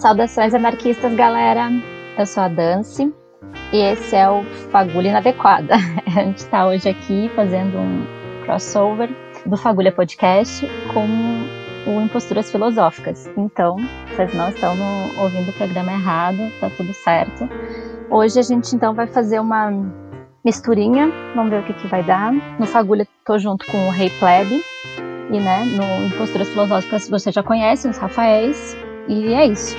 Saudações anarquistas, galera! Eu sou a Dance e esse é o Fagulha Inadequada. A gente está hoje aqui fazendo um crossover do Fagulha Podcast com o Imposturas Filosóficas. Então, vocês não estão ouvindo o programa errado, tá tudo certo. Hoje a gente então vai fazer uma misturinha, vamos ver o que, que vai dar. No Fagulha tô junto com o Rei Plebe e né, no Imposturas Filosóficas você já conhece os Rafaéis. E é isso.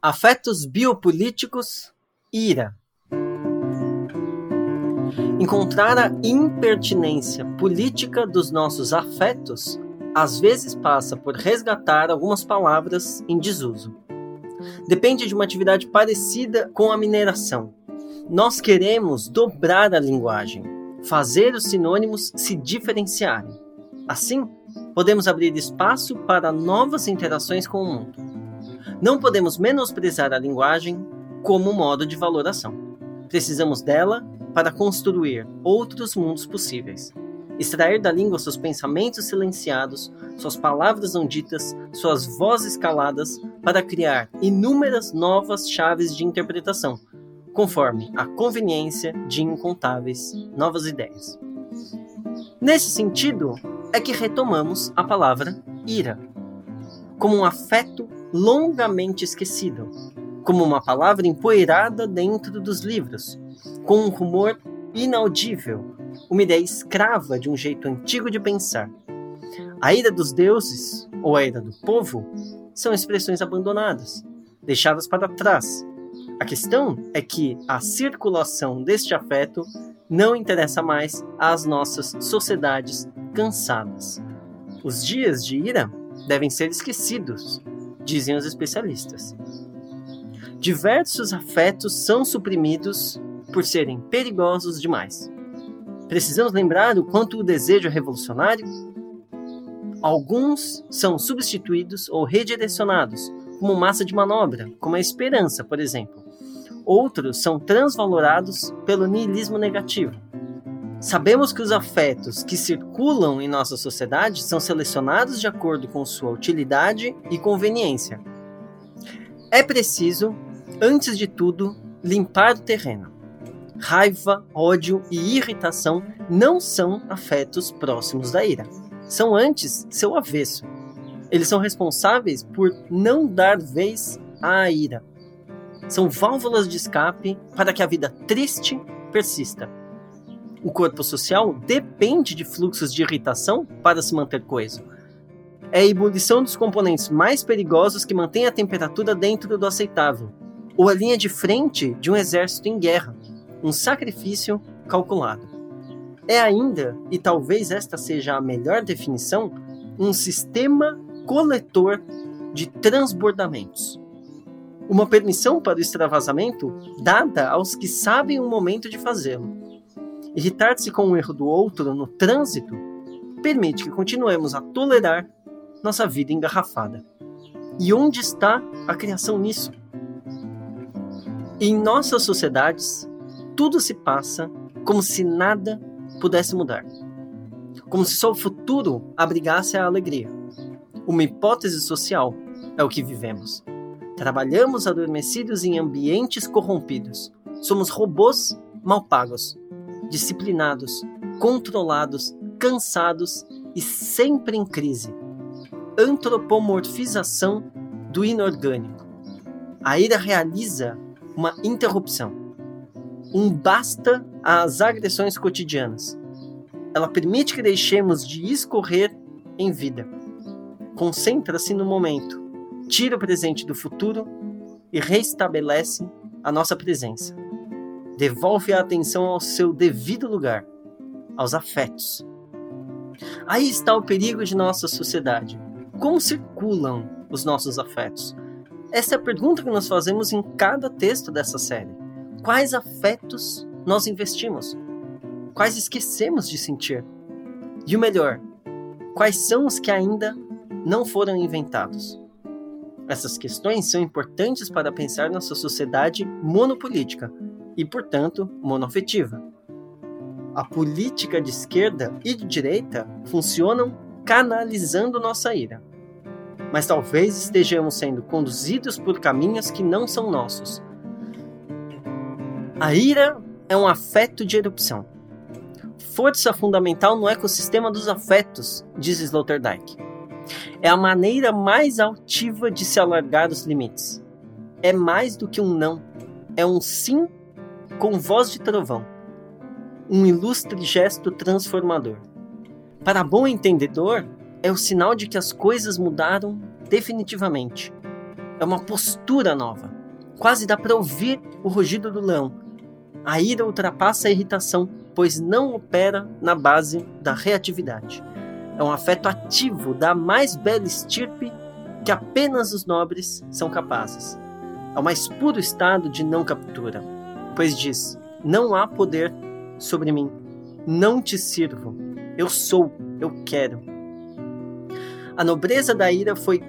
Afetos biopolíticos, ira. Encontrar a impertinência política dos nossos afetos às vezes passa por resgatar algumas palavras em desuso. Depende de uma atividade parecida com a mineração. Nós queremos dobrar a linguagem, fazer os sinônimos se diferenciarem. Assim, podemos abrir espaço para novas interações com o mundo. Não podemos menosprezar a linguagem como modo de valoração. Precisamos dela para construir outros mundos possíveis. Extrair da língua seus pensamentos silenciados, suas palavras não ditas, suas vozes caladas, para criar inúmeras novas chaves de interpretação, conforme a conveniência de incontáveis novas ideias. Nesse sentido, é que retomamos a palavra ira, como um afeto longamente esquecido, como uma palavra empoeirada dentro dos livros, com um rumor inaudível, uma ideia escrava de um jeito antigo de pensar. A ira dos deuses, ou a ira do povo, são expressões abandonadas, deixadas para trás. A questão é que a circulação deste afeto não interessa mais às nossas sociedades cansadas. Os dias de ira devem ser esquecidos, dizem os especialistas. Diversos afetos são suprimidos por serem perigosos demais. Precisamos lembrar o quanto o desejo é revolucionário? Alguns são substituídos ou redirecionados como massa de manobra, como a esperança, por exemplo. Outros são transvalorados pelo niilismo negativo. Sabemos que os afetos que circulam em nossa sociedade são selecionados de acordo com sua utilidade e conveniência. É preciso, antes de tudo, limpar o terreno. Raiva, ódio e irritação não são afetos próximos da ira. São antes seu avesso. Eles são responsáveis por não dar vez à ira. São válvulas de escape para que a vida triste persista o corpo social depende de fluxos de irritação para se manter coeso. É a ebulição dos componentes mais perigosos que mantém a temperatura dentro do aceitável, ou a linha de frente de um exército em guerra, um sacrifício calculado. É ainda, e talvez esta seja a melhor definição, um sistema coletor de transbordamentos. Uma permissão para o extravasamento dada aos que sabem o momento de fazê-lo Irritar-se com o erro do outro no trânsito permite que continuemos a tolerar nossa vida engarrafada. E onde está a criação nisso? Em nossas sociedades, tudo se passa como se nada pudesse mudar. Como se só o futuro abrigasse a alegria. Uma hipótese social é o que vivemos. Trabalhamos adormecidos em ambientes corrompidos. Somos robôs mal pagos disciplinados, controlados, cansados e sempre em crise. Antropomorfização do inorgânico. A ira realiza uma interrupção. Um basta às agressões cotidianas. Ela permite que deixemos de escorrer em vida. Concentra-se no momento, tira o presente do futuro e restabelece a nossa presença devolve a atenção ao seu devido lugar, aos afetos. Aí está o perigo de nossa sociedade. Como circulam os nossos afetos? Essa é a pergunta que nós fazemos em cada texto dessa série. Quais afetos nós investimos? quais esquecemos de sentir? E o melhor, quais são os que ainda não foram inventados? Essas questões são importantes para pensar nossa sociedade monopolítica e, portanto, monoafetiva. A política de esquerda e de direita funcionam canalizando nossa ira. Mas talvez estejamos sendo conduzidos por caminhos que não são nossos. A ira é um afeto de erupção. Força fundamental no ecossistema dos afetos, diz Sloterdijk. É a maneira mais altiva de se alargar os limites. É mais do que um não, é um sim com voz de trovão. Um ilustre gesto transformador. Para bom entendedor, é o sinal de que as coisas mudaram definitivamente. É uma postura nova. Quase dá para ouvir o rugido do leão. A ira ultrapassa a irritação, pois não opera na base da reatividade é um afeto ativo da mais bela estirpe que apenas os nobres são capazes. É o mais puro estado de não captura, pois diz: Não há poder sobre mim, não te sirvo, eu sou, eu quero. A nobreza da ira foi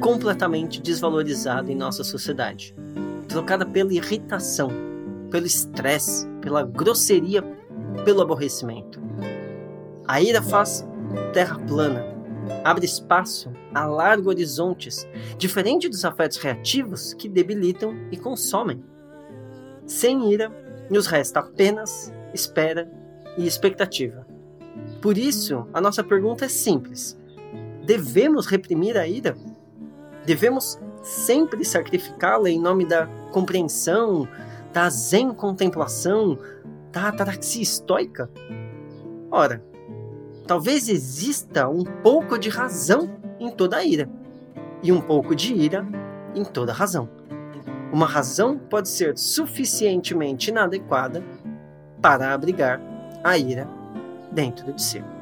completamente desvalorizada em nossa sociedade, trocada pela irritação, pelo estresse, pela grosseria, pelo aborrecimento. A ira faz terra plana, abre espaço, alarga horizontes, diferente dos afetos reativos que debilitam e consomem. Sem ira, nos resta apenas espera e expectativa. Por isso, a nossa pergunta é simples: devemos reprimir a ira? Devemos sempre sacrificá-la em nome da compreensão, da zen contemplação, da ataraxia estoica? Ora, talvez exista um pouco de razão em toda a ira, e um pouco de ira em toda razão. Uma razão pode ser suficientemente inadequada para abrigar a ira dentro de si.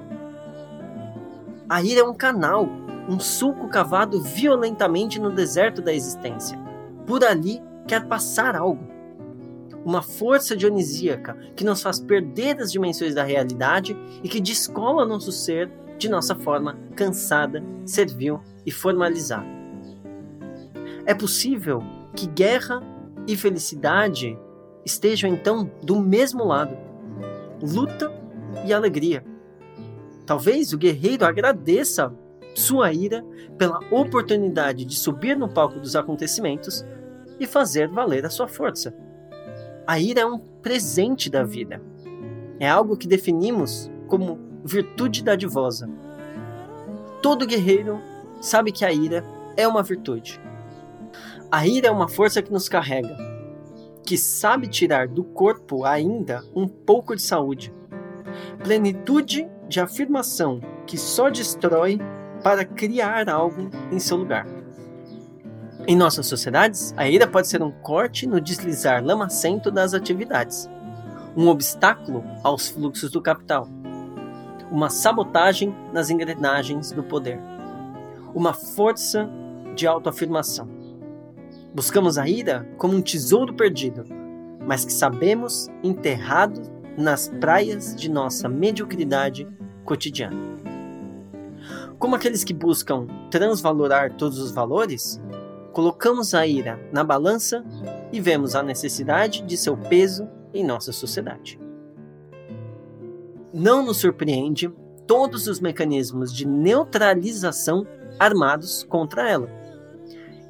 A ira é um canal, um sulco cavado violentamente no deserto da existência. Por ali quer passar algo uma força dionisíaca que nos faz perder as dimensões da realidade e que descola nosso ser de nossa forma cansada, servil e formalizada. É possível que guerra e felicidade estejam então do mesmo lado, luta e alegria. Talvez o guerreiro agradeça sua ira pela oportunidade de subir no palco dos acontecimentos e fazer valer a sua força. A ira é um presente da vida. É algo que definimos como virtude dadivosa. Todo guerreiro sabe que a ira é uma virtude. A ira é uma força que nos carrega, que sabe tirar do corpo ainda um pouco de saúde. Plenitude de afirmação que só destrói para criar algo em seu lugar. Em nossas sociedades, a ira pode ser um corte no deslizar lamacento das atividades, um obstáculo aos fluxos do capital, uma sabotagem nas engrenagens do poder, uma força de autoafirmação. Buscamos a ira como um tesouro perdido, mas que sabemos enterrado nas praias de nossa mediocridade cotidiana. Como aqueles que buscam transvalorar todos os valores, colocamos a ira na balança e vemos a necessidade de seu peso em nossa sociedade. Não nos surpreende todos os mecanismos de neutralização armados contra ela.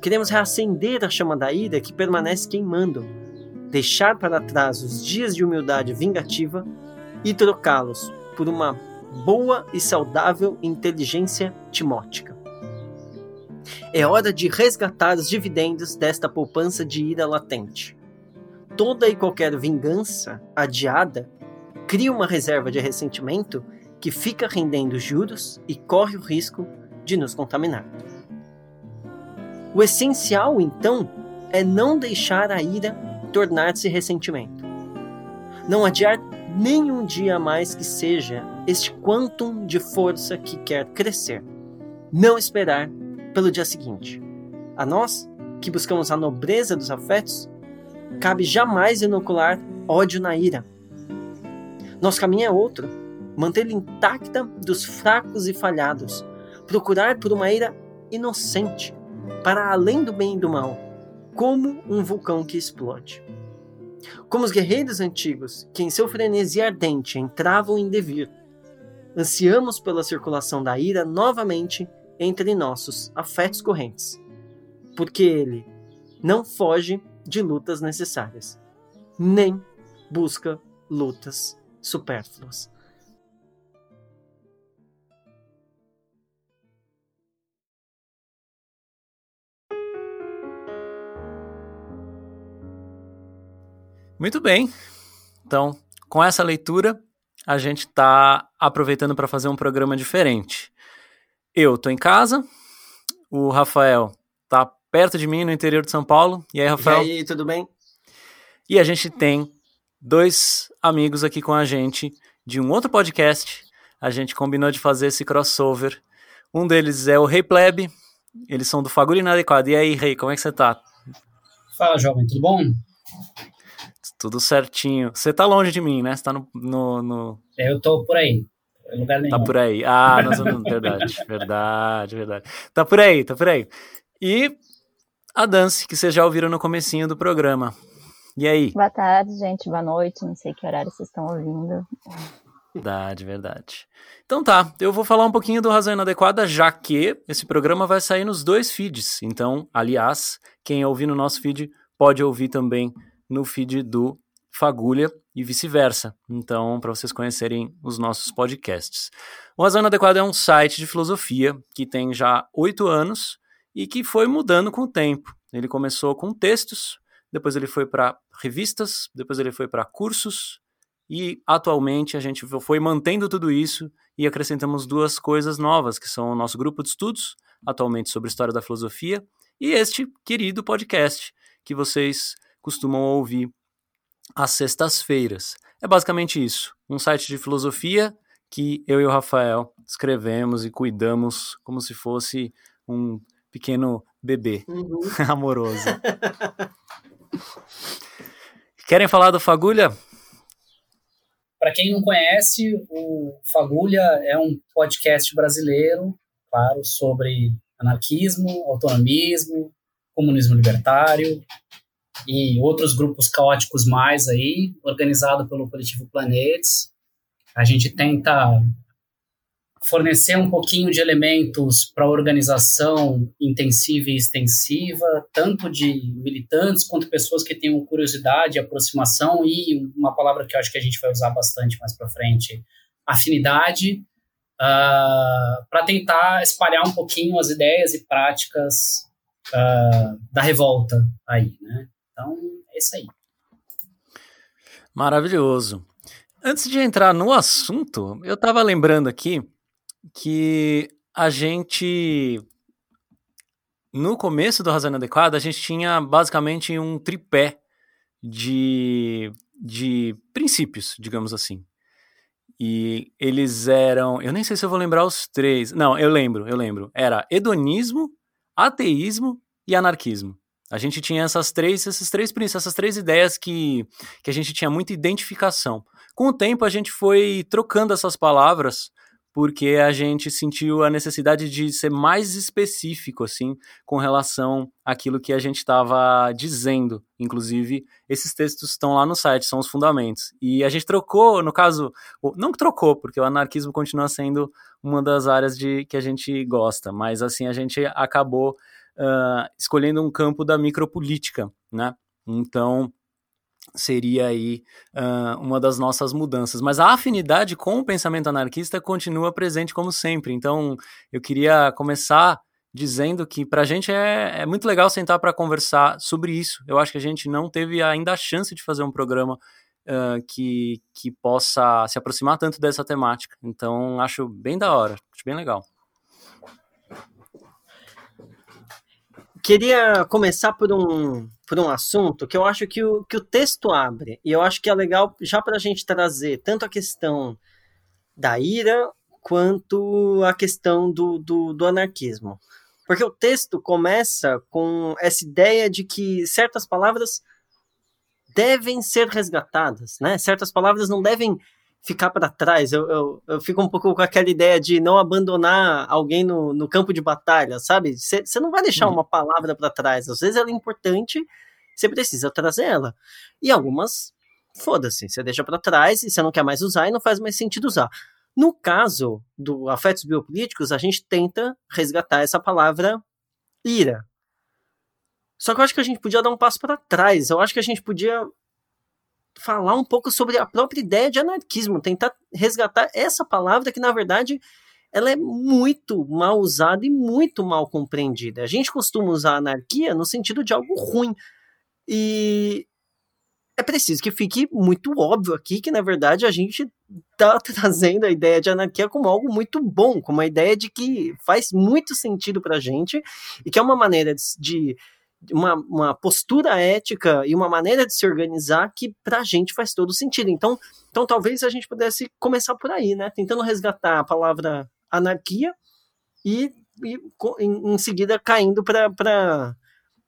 Queremos reacender a chama da ira que permanece queimando, deixar para trás os dias de humildade vingativa e trocá-los por uma boa e saudável inteligência timótica. É hora de resgatar os dividendos desta poupança de ira latente. Toda e qualquer vingança adiada cria uma reserva de ressentimento que fica rendendo juros e corre o risco de nos contaminar. O essencial, então, é não deixar a ira tornar-se ressentimento. Não adiar nenhum dia a mais que seja este quantum de força que quer crescer. Não esperar pelo dia seguinte. A nós, que buscamos a nobreza dos afetos, cabe jamais inocular ódio na ira. Nosso caminho é outro: mantê-la intacta dos fracos e falhados, procurar por uma ira inocente, para além do bem e do mal, como um vulcão que explode. Como os guerreiros antigos, que em seu frenesi ardente entravam em devir, ansiamos pela circulação da ira novamente entre nossos afetos correntes, porque ele não foge de lutas necessárias, nem busca lutas supérfluas. Muito bem. Então, com essa leitura, a gente está aproveitando para fazer um programa diferente. Eu tô em casa, o Rafael tá perto de mim no interior de São Paulo. E aí, Rafael? E aí, tudo bem? E a gente tem dois amigos aqui com a gente de um outro podcast. A gente combinou de fazer esse crossover. Um deles é o Rei Plebe. Eles são do Fagulho Inadequado. E aí, Rei, como é que você tá? Fala, jovem, tudo bom? Tudo certinho. Você tá longe de mim, né? Você tá no. no, no... É, eu tô por aí. Lugar nenhum. Tá por aí. Ah, nós vamos. verdade, verdade, verdade. Tá por aí, tá por aí. E a Dance, que vocês já ouviram no comecinho do programa. E aí? Boa tarde, gente. Boa noite. Não sei que horário vocês estão ouvindo. Verdade, verdade. Então tá, eu vou falar um pouquinho do Razão Inadequada, já que esse programa vai sair nos dois feeds. Então, aliás, quem ouvir no nosso feed pode ouvir também no feed do Fagulha e vice-versa. Então, para vocês conhecerem os nossos podcasts. O Razão Inadequada é um site de filosofia que tem já oito anos e que foi mudando com o tempo. Ele começou com textos, depois ele foi para revistas, depois ele foi para cursos e atualmente a gente foi mantendo tudo isso e acrescentamos duas coisas novas, que são o nosso grupo de estudos, atualmente sobre história da filosofia, e este querido podcast que vocês costumam ouvir às sextas-feiras. É basicamente isso, um site de filosofia que eu e o Rafael escrevemos e cuidamos como se fosse um pequeno bebê uhum. amoroso. Querem falar do Fagulha? Para quem não conhece, o Fagulha é um podcast brasileiro, claro, sobre anarquismo, autonomismo, comunismo libertário, e outros grupos caóticos mais aí, organizado pelo Coletivo Planetes. A gente tenta fornecer um pouquinho de elementos para a organização intensiva e extensiva, tanto de militantes quanto pessoas que tenham curiosidade, aproximação e uma palavra que eu acho que a gente vai usar bastante mais para frente, afinidade, uh, ah, para tentar espalhar um pouquinho as ideias e práticas uh, da revolta aí, né? Então, é isso aí. Maravilhoso. Antes de entrar no assunto, eu estava lembrando aqui que a gente. No começo do Razão Inadequada, a gente tinha basicamente um tripé de, de princípios, digamos assim. E eles eram. Eu nem sei se eu vou lembrar os três. Não, eu lembro, eu lembro. Era hedonismo, ateísmo e anarquismo. A gente tinha essas três, esses três princípios, essas três ideias que, que a gente tinha muita identificação. Com o tempo, a gente foi trocando essas palavras porque a gente sentiu a necessidade de ser mais específico, assim, com relação àquilo que a gente estava dizendo. Inclusive, esses textos estão lá no site, são os fundamentos. E a gente trocou, no caso, não trocou, porque o anarquismo continua sendo uma das áreas de que a gente gosta, mas assim, a gente acabou uh, escolhendo um campo da micropolítica, né? Então, seria aí uh, uma das nossas mudanças. Mas a afinidade com o pensamento anarquista continua presente como sempre. Então, eu queria começar dizendo que para a gente é, é, muito legal sentar para conversar sobre isso. Eu acho que a gente não teve ainda a chance de fazer um programa uh, que, que possa se aproximar tanto dessa temática. Então, acho bem da hora, acho bem legal. Queria começar por um, por um assunto que eu acho que o, que o texto abre, e eu acho que é legal já para a gente trazer tanto a questão da ira quanto a questão do, do, do anarquismo. Porque o texto começa com essa ideia de que certas palavras devem ser resgatadas, né? Certas palavras não devem ficar para trás. Eu, eu, eu, fico um pouco com aquela ideia de não abandonar alguém no, no campo de batalha, sabe? Você não vai deixar uhum. uma palavra para trás. Às vezes ela é importante, você precisa trazer ela. E algumas, foda-se, você deixa para trás e você não quer mais usar e não faz mais sentido usar. No caso do afetos biopolíticos, a gente tenta resgatar essa palavra ira. Só que eu acho que a gente podia dar um passo para trás. Eu acho que a gente podia falar um pouco sobre a própria ideia de anarquismo, tentar resgatar essa palavra que, na verdade, ela é muito mal usada e muito mal compreendida. A gente costuma usar anarquia no sentido de algo ruim. E é preciso que fique muito óbvio aqui que, na verdade, a gente está trazendo a ideia de anarquia como algo muito bom, como uma ideia de que faz muito sentido para a gente e que é uma maneira de, uma, uma postura ética e uma maneira de se organizar que para a gente faz todo sentido. Então, então, talvez a gente pudesse começar por aí, né? Tentando resgatar a palavra anarquia e, e em, seguida caindo para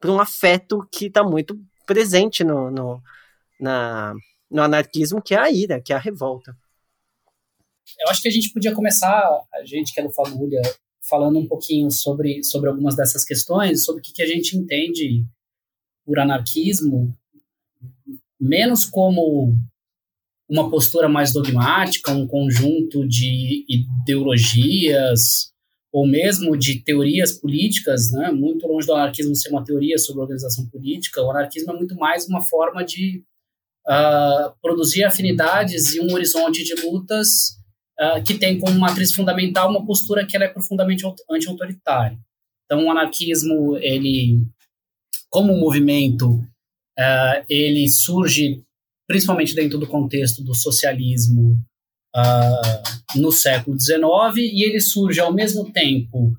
um afeto que está muito presente no, no, na, no anarquismo, que é a ira, que é a revolta. Eu acho que a gente podia começar, a gente que é do Fagulha, falando um pouquinho sobre, sobre algumas dessas questões, sobre o que, que a gente entende por anarquismo, menos como uma postura mais dogmática, um conjunto de ideologias ou mesmo de teorias políticas, né? muito longe do anarquismo ser uma teoria sobre organização política, o anarquismo é muito mais uma forma de uh, produzir afinidades e um horizonte de lutas uh, que tem como matriz fundamental uma postura que ela é profundamente anti-autoritária. Então, o anarquismo, ele, como movimento, uh, ele surge principalmente dentro do contexto do socialismo uh, no século XIX e ele surge ao mesmo tempo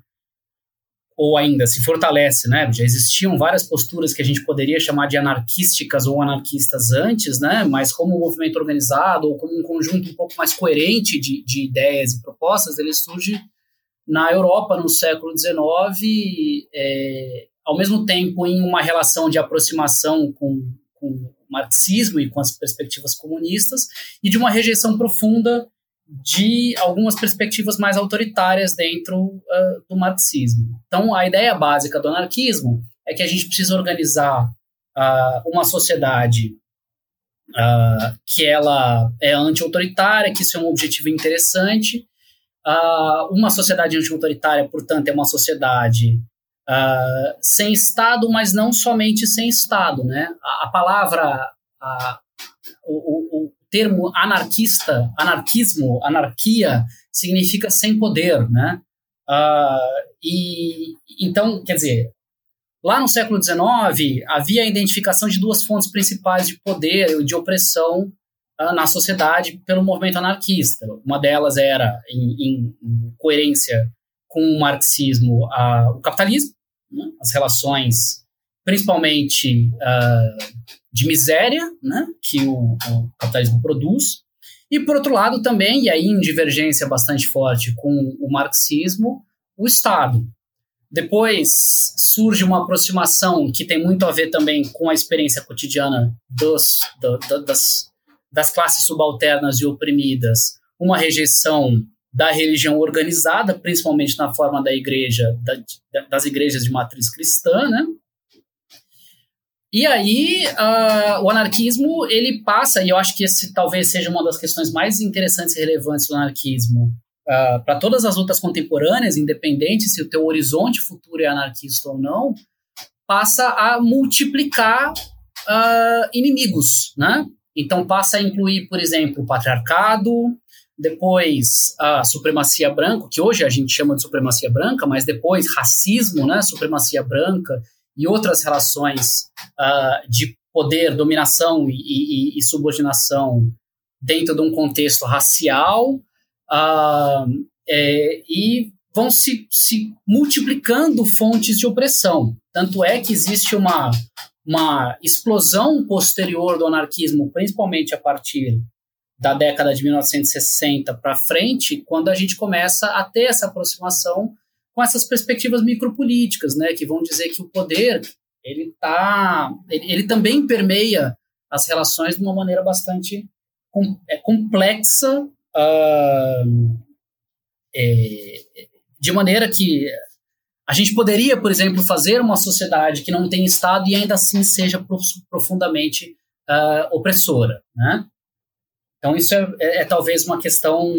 ou ainda se fortalece, né? Já existiam várias posturas que a gente poderia chamar de anarquísticas ou anarquistas antes, né? Mas como um movimento organizado ou como um conjunto um pouco mais coerente de, de ideias e propostas, ele surge na Europa no século XIX, é, ao mesmo tempo em uma relação de aproximação com, com o marxismo e com as perspectivas comunistas e de uma rejeição profunda de algumas perspectivas mais autoritárias dentro uh, do marxismo. Então, a ideia básica do anarquismo é que a gente precisa organizar uh, uma sociedade uh, que ela é anti-autoritária, que isso é um objetivo interessante. uma sociedade anti-autoritária, portanto, é uma sociedade sem Estado, mas não somente sem Estado. Né? A, a palavra, a, o, o, termo anarquista, anarquismo, anarquia, significa sem poder, né? Uh, e então, quer dizer, lá no século XIX havia a identificação de duas fontes principais de poder e de opressão uh, na sociedade pelo movimento anarquista. Uma delas era, em, em, coerência com o marxismo, uh, o capitalismo, né? as relações principalmente de miséria, né, que o, o, capitalismo produz, e por outro lado também, e aí em divergência bastante forte com o marxismo, o Estado. Depois surge uma aproximação que tem muito a ver também com a experiência cotidiana dos, do, do, das, das classes subalternas e oprimidas, uma rejeição da religião organizada, principalmente na forma da igreja, da, das igrejas de matriz cristã, né? E aí, uh, o anarquismo, ele passa, e eu acho que esse talvez seja uma das questões mais interessantes e relevantes do anarquismo, uh, para todas as lutas contemporâneas, independente se o teu horizonte futuro é anarquista ou não, passa a multiplicar uh, inimigos, né? Então passa a incluir, por exemplo, o patriarcado, depois a supremacia branca, que hoje a gente chama de supremacia branca, mas depois racismo, né? Supremacia branca e outras relações uh, de poder, dominação e, e, e, subordinação dentro de um contexto racial uh, é, e vão se, se multiplicando fontes de opressão. Tanto é que existe uma, uma explosão posterior do anarquismo, principalmente a partir da década de 1960 para frente, quando a gente começa a ter essa aproximação com essas perspectivas micropolíticas, né, que vão dizer que o poder ele tá, ele, ele também permeia as relações de uma maneira bastante é complexa uh, é, de maneira que a gente poderia, por exemplo, fazer uma sociedade que não tem Estado e ainda assim seja profundamente uh, opressora, né? Então isso é, é, é, talvez uma questão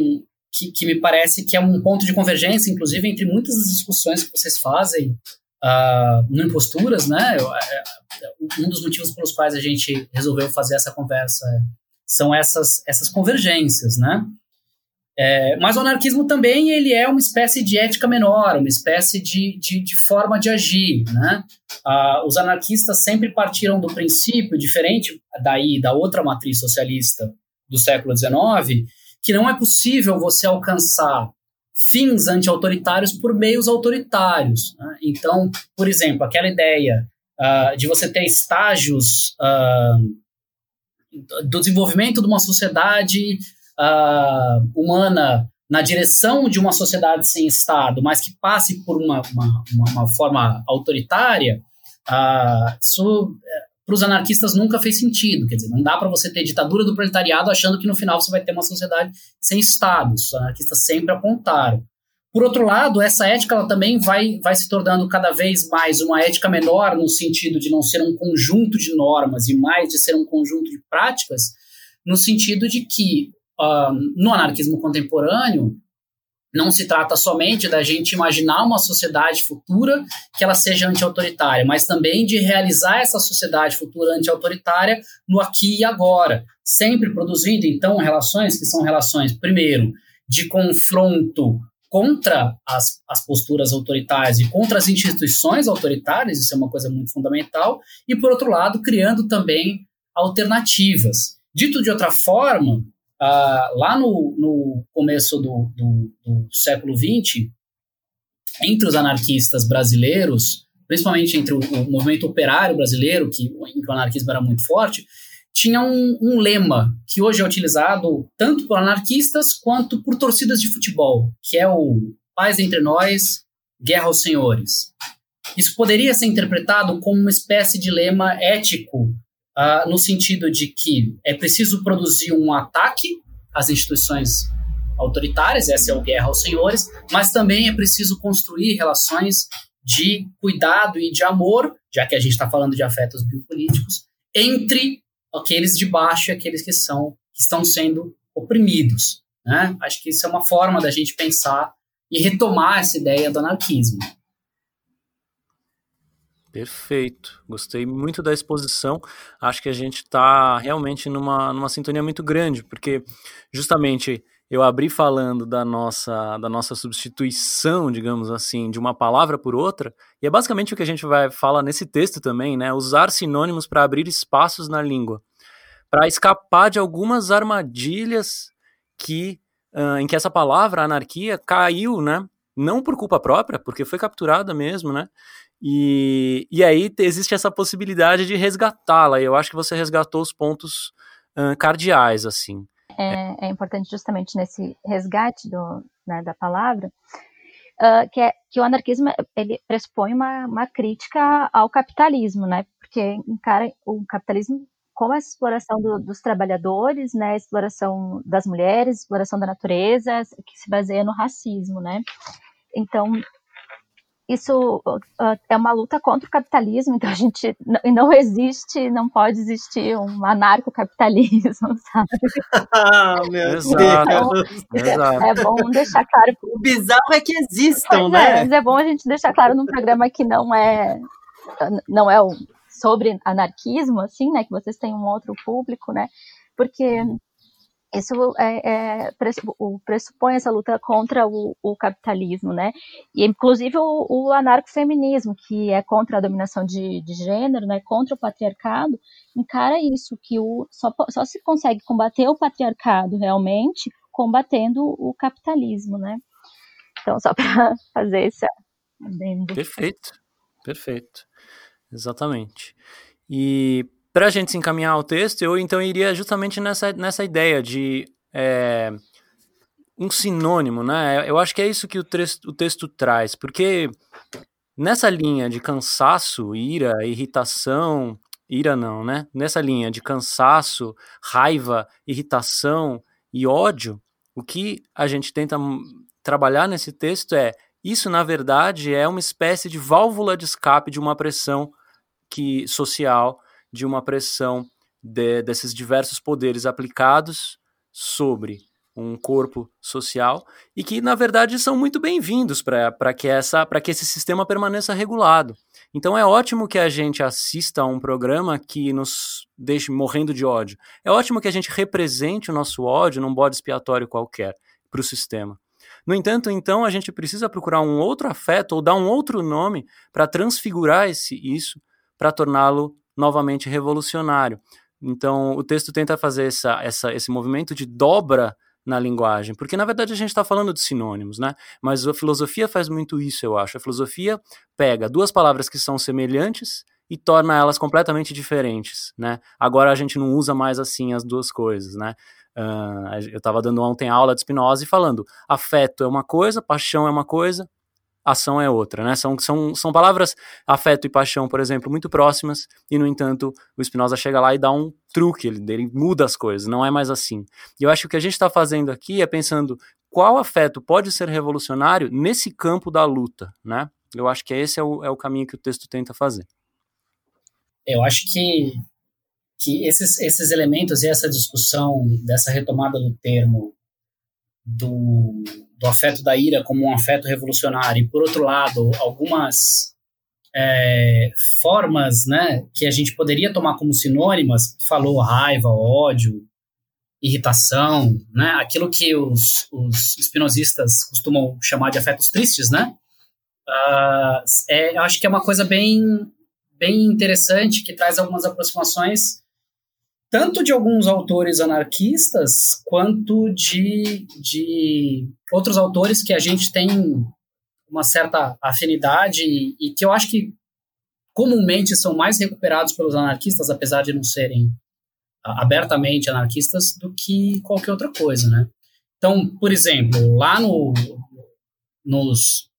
que, que, me parece que é um ponto de convergência, inclusive entre muitas das discussões que vocês fazem uh, no Imposturas, né? É, é, um dos motivos pelos quais a gente resolveu fazer essa conversa são essas, essas convergências, né? É, mas o anarquismo também ele é uma espécie de ética menor, uma espécie de, de, de forma de agir. Né? Ah, os anarquistas sempre partiram do princípio, diferente daí da outra matriz socialista do século XIX, que não é possível você alcançar fins anti-autoritários por meios autoritários. Né? Então, por exemplo, aquela ideia uh, de você ter estágios uh, do desenvolvimento de uma sociedade uh, humana na direção de uma sociedade sem Estado, mas que passe por uma, uma, uma, forma autoritária, isso eh, para os anarquistas nunca fez sentido. Quer dizer, não dá para você ter ditadura do proletariado achando que no final você vai ter uma sociedade sem Estado. Os anarquistas sempre apontaram. Por outro lado, essa ética ela também vai, vai se tornando cada vez mais uma ética menor, no sentido de não ser um conjunto de normas e mais de ser um conjunto de práticas, no sentido de que uh, no anarquismo contemporâneo, não se trata somente da gente imaginar uma sociedade futura que ela seja anti-autoritária, mas também de realizar essa sociedade futura anti-autoritária no aqui e agora, sempre produzindo então relações que são relações, primeiro, de confronto contra as, as posturas autoritárias e contra as instituições autoritárias, isso é uma coisa muito fundamental, e por outro lado, criando também alternativas. Dito de outra forma, ah, lá no, no começo do, do, do, século XX, entre os anarquistas brasileiros, principalmente entre o, o movimento operário brasileiro, que, em que o anarquismo era muito forte, tinha um, um, lema que hoje é utilizado tanto por anarquistas quanto por torcidas de futebol, que é o paz entre nós, guerra aos senhores. Isso poderia ser interpretado como uma espécie de lema ético uh, no sentido de que é preciso produzir um ataque às instituições autoritárias, essa é o guerra aos senhores, mas também é preciso construir relações de cuidado e de amor, já que a gente está falando de afetos biopolíticos, entre aqueles de baixo e aqueles que são que estão sendo oprimidos. Né? Acho que isso é uma forma da gente pensar e retomar essa ideia do anarquismo. Perfeito. Gostei muito da exposição. Acho que a gente está realmente numa, numa sintonia muito grande, porque justamente eu abri falando da nossa, da nossa substituição, digamos assim, de uma palavra por outra, e é basicamente o que a gente vai falar nesse texto também, né? Usar sinônimos para abrir espaços na língua, para escapar de algumas armadilhas que uh, em que essa palavra anarquia caiu, né? Não por culpa própria, porque foi capturada mesmo, né? E, e aí existe essa possibilidade de resgatá-la. Eu acho que você resgatou os pontos uh, cardeais, assim. É, é, importante justamente nesse resgate do, né, da palavra uh, que, é, que o anarquismo ele pressupõe uma, uma crítica ao capitalismo, né? Porque encara o capitalismo como a exploração do, dos trabalhadores, né, exploração das mulheres, exploração da natureza, que se baseia no racismo, né? Então, isso uh, é uma luta contra o capitalismo, então a gente não, não existe, não pode existir um anarcocapitalismo, sabe? ah, meu Exato. Deus! Exato. É, é bom deixar claro. O bizarro é que existam, pois né? É, mas é bom a gente deixar claro num programa que não é, não é sobre anarquismo, assim, né, que vocês têm um outro público, né, porque isso é, é, pressupõe essa luta contra o, o, capitalismo, né? E inclusive o, o anarcofeminismo, que é contra a dominação de, de, gênero, né? Contra o patriarcado, encara isso que o, só, só se consegue combater o patriarcado realmente combatendo o capitalismo, né? Então só para fazer esse. Perfeito, perfeito, exatamente. E para a gente se encaminhar ao texto, eu então iria justamente nessa, nessa ideia de é, um sinônimo, né? Eu acho que é isso que o, texto, o texto traz, porque nessa linha de cansaço, ira, irritação, ira não, né? Nessa linha de cansaço, raiva, irritação e ódio, o que a gente tenta trabalhar nesse texto é isso, na verdade, é uma espécie de válvula de escape de uma pressão que social, de uma pressão de, desses diversos poderes aplicados sobre um corpo social e que na verdade são muito bem-vindos para que essa para que esse sistema permaneça regulado. Então é ótimo que a gente assista a um programa que nos deixe morrendo de ódio. É ótimo que a gente represente o nosso ódio num bode expiatório qualquer para o sistema. No entanto, então a gente precisa procurar um outro afeto ou dar um outro nome para transfigurar esse isso, para torná-lo novamente revolucionário. Então, o texto tenta fazer essa, essa, esse movimento de dobra na linguagem, porque na verdade a gente está falando de sinônimos, né? Mas a filosofia faz muito isso, eu acho. A filosofia pega duas palavras que são semelhantes e torna elas completamente diferentes, né? Agora a gente não usa mais assim as duas coisas, né? Uh, eu estava dando ontem aula de Spinoza e falando afeto é uma coisa, paixão é uma coisa, ação é outra, né? São, são, são palavras, afeto e paixão, por exemplo, muito próximas, e no entanto, o Spinoza chega lá e dá um truque, ele, ele muda as coisas, não é mais assim. E eu acho que o que a gente está fazendo aqui é pensando qual afeto pode ser revolucionário nesse campo da luta, né? Eu acho que esse é o, é o caminho que o texto tenta fazer. Eu acho que, que esses, esses elementos e essa discussão dessa retomada do termo do do afeto da ira como um afeto revolucionário, e por outro lado, algumas é, formas né, que a gente poderia tomar como sinônimas, falou raiva, ódio, irritação, né, aquilo que os, os espinosistas costumam chamar de afetos tristes, né, uh, é, eu acho que é uma coisa bem, bem interessante, que traz algumas aproximações tanto de alguns autores anarquistas quanto de, de outros autores que a gente tem uma certa afinidade e, e que eu acho que comumente são mais recuperados pelos anarquistas, apesar de não serem abertamente anarquistas, do que qualquer outra coisa, né? Então, por exemplo, lá no, nos,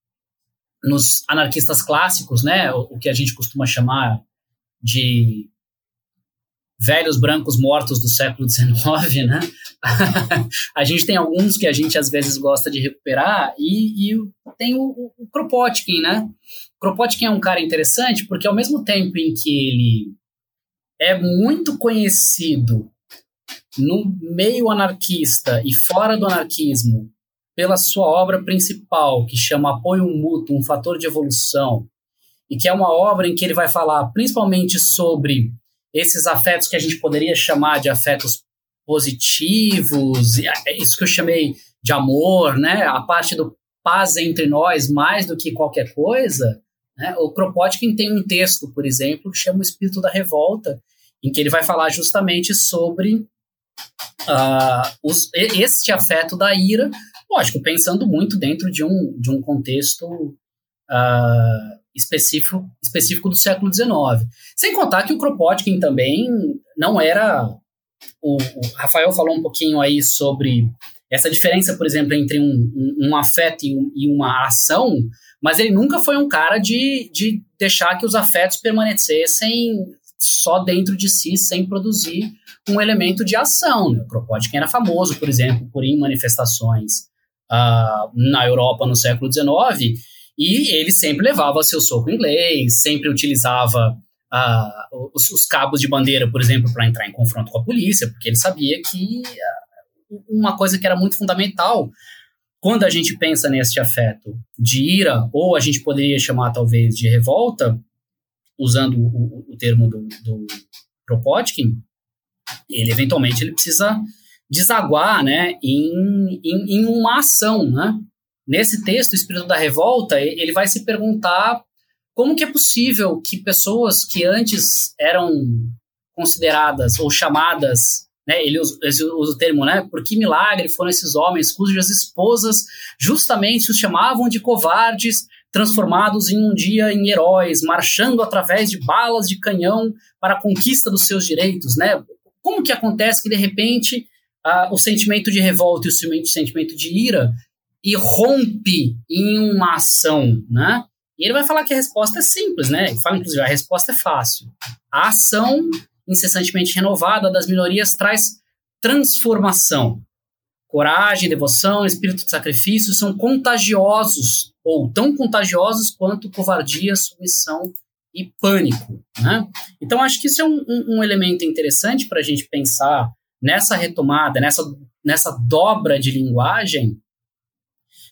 nos anarquistas clássicos, né, o, o que a gente costuma chamar de velhos brancos mortos do século XIX, né? a gente tem alguns que a gente às vezes gosta de recuperar e, e tem o, o Kropotkin, né? Kropotkin é um cara interessante porque ao mesmo tempo em que ele é muito conhecido no meio anarquista e fora do anarquismo pela sua obra principal, que chama Apoio Mútuo, um fator de evolução, e que é uma obra em que ele vai falar principalmente sobre esses afetos que a gente poderia chamar de afetos positivos, é isso que eu chamei de amor, né? A parte do paz entre nós mais do que qualquer coisa. Né? O Kropotkin tem um texto, por exemplo, que chama O Espírito da Revolta, em que ele vai falar justamente sobre uh, os, este afeto da ira, lógico, pensando muito dentro de um, de um contexto uh, específico, específico do século XIX. Sem contar que o Kropotkin também não era. O, o Rafael falou um pouquinho aí sobre essa diferença, por exemplo, entre um, um, um afeto e, um, e, uma ação, mas ele nunca foi um cara de, de deixar que os afetos permanecessem só dentro de si, sem produzir um elemento de ação. Né? O Kropotkin era famoso, por exemplo, por em manifestações uh, na Europa no século XIX, e ele sempre levava seu soco inglês, sempre utilizava uh, os, os, cabos de bandeira, por exemplo, para entrar em confronto com a polícia, porque ele sabia que uh, uma coisa que era muito fundamental quando a gente pensa neste afeto de ira, ou a gente poderia chamar talvez de revolta, usando o, o termo do, do Kropotkin, ele eventualmente ele precisa desaguar né, em, em, em uma ação, né? Nesse texto, o Espírito da Revolta, ele vai se perguntar como que é possível que pessoas que antes eram consideradas ou chamadas, né, ele usa, usa, o termo, né, por que milagre foram esses homens cujas esposas justamente os chamavam de covardes, transformados em um dia em heróis, marchando através de balas de canhão para a conquista dos seus direitos, né? Como que acontece que de repente uh, o sentimento de revolta e o sentimento de ira e rompe em uma ação, né? E ele vai falar que a resposta é simples, né? Ele fala, inclusive, a resposta é fácil. A ação incessantemente renovada das minorias traz transformação. Coragem, devoção, espírito de sacrifício são contagiosos, ou tão contagiosos quanto covardia, submissão e pânico. Né? Então, acho que isso é um, um, um elemento interessante para a gente pensar nessa retomada, nessa, nessa dobra de linguagem,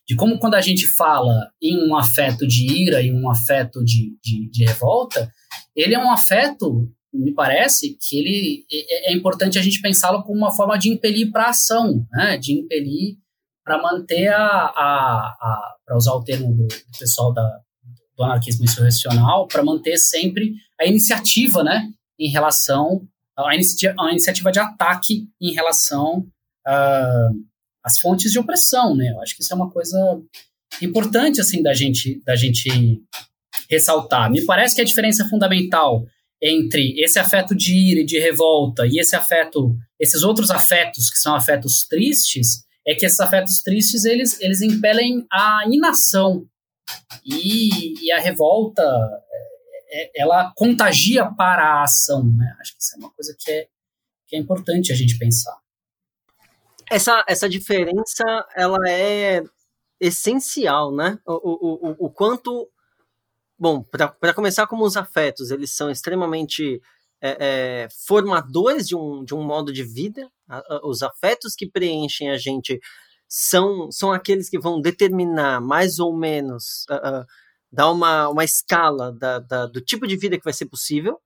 de como quando a gente fala em um afeto de ira e um afeto de, de, de revolta, ele é um afeto, me parece, que ele é, é importante a gente pensá-lo como uma forma de impelir para ação, né? de impelir para manter a, a, a para usar o termo do, do pessoal da, do anarquismo insurrecional, para manter sempre a iniciativa, né, em relação a iniciativa, a iniciativa de ataque em relação uh, às fontes de opressão, né? Eu acho que isso é uma coisa importante assim da gente da gente ressaltar. Me parece que a diferença fundamental entre esse afeto de ira e de revolta e esse afeto, esses outros afetos que são afetos tristes, é que esses afetos tristes eles, eles impelem a inação e, e a revolta é, ela contagia para a ação, né? Acho que isso é uma coisa que é, que é importante a gente pensar. Essa, essa diferença, ela é essencial, né? O, o, o, o quanto... Bom, para começar, como os afetos, eles são extremamente é, é, formadores de um, de um modo de vida. Os afetos que preenchem a gente são, são aqueles que vão determinar mais ou menos... Uh, uh, dar uma, uma escala da, da, do tipo de vida que vai ser possível,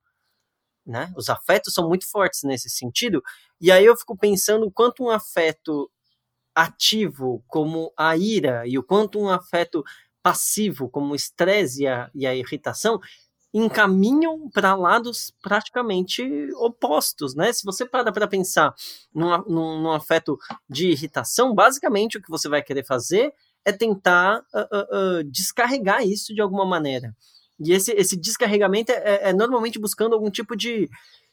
né? Os afetos são muito fortes nesse sentido, e aí eu fico pensando o quanto um afeto ativo, como a ira, e o quanto um afeto passivo, como o estresse e a, e a irritação, encaminham para lados praticamente opostos, né? Se você para para pensar num, num, num, afeto de irritação, basicamente o que você vai querer fazer é tentar uh, uh, descarregar isso de alguma maneira. E esse, esse descarregamento é, é, é normalmente buscando algum tipo de,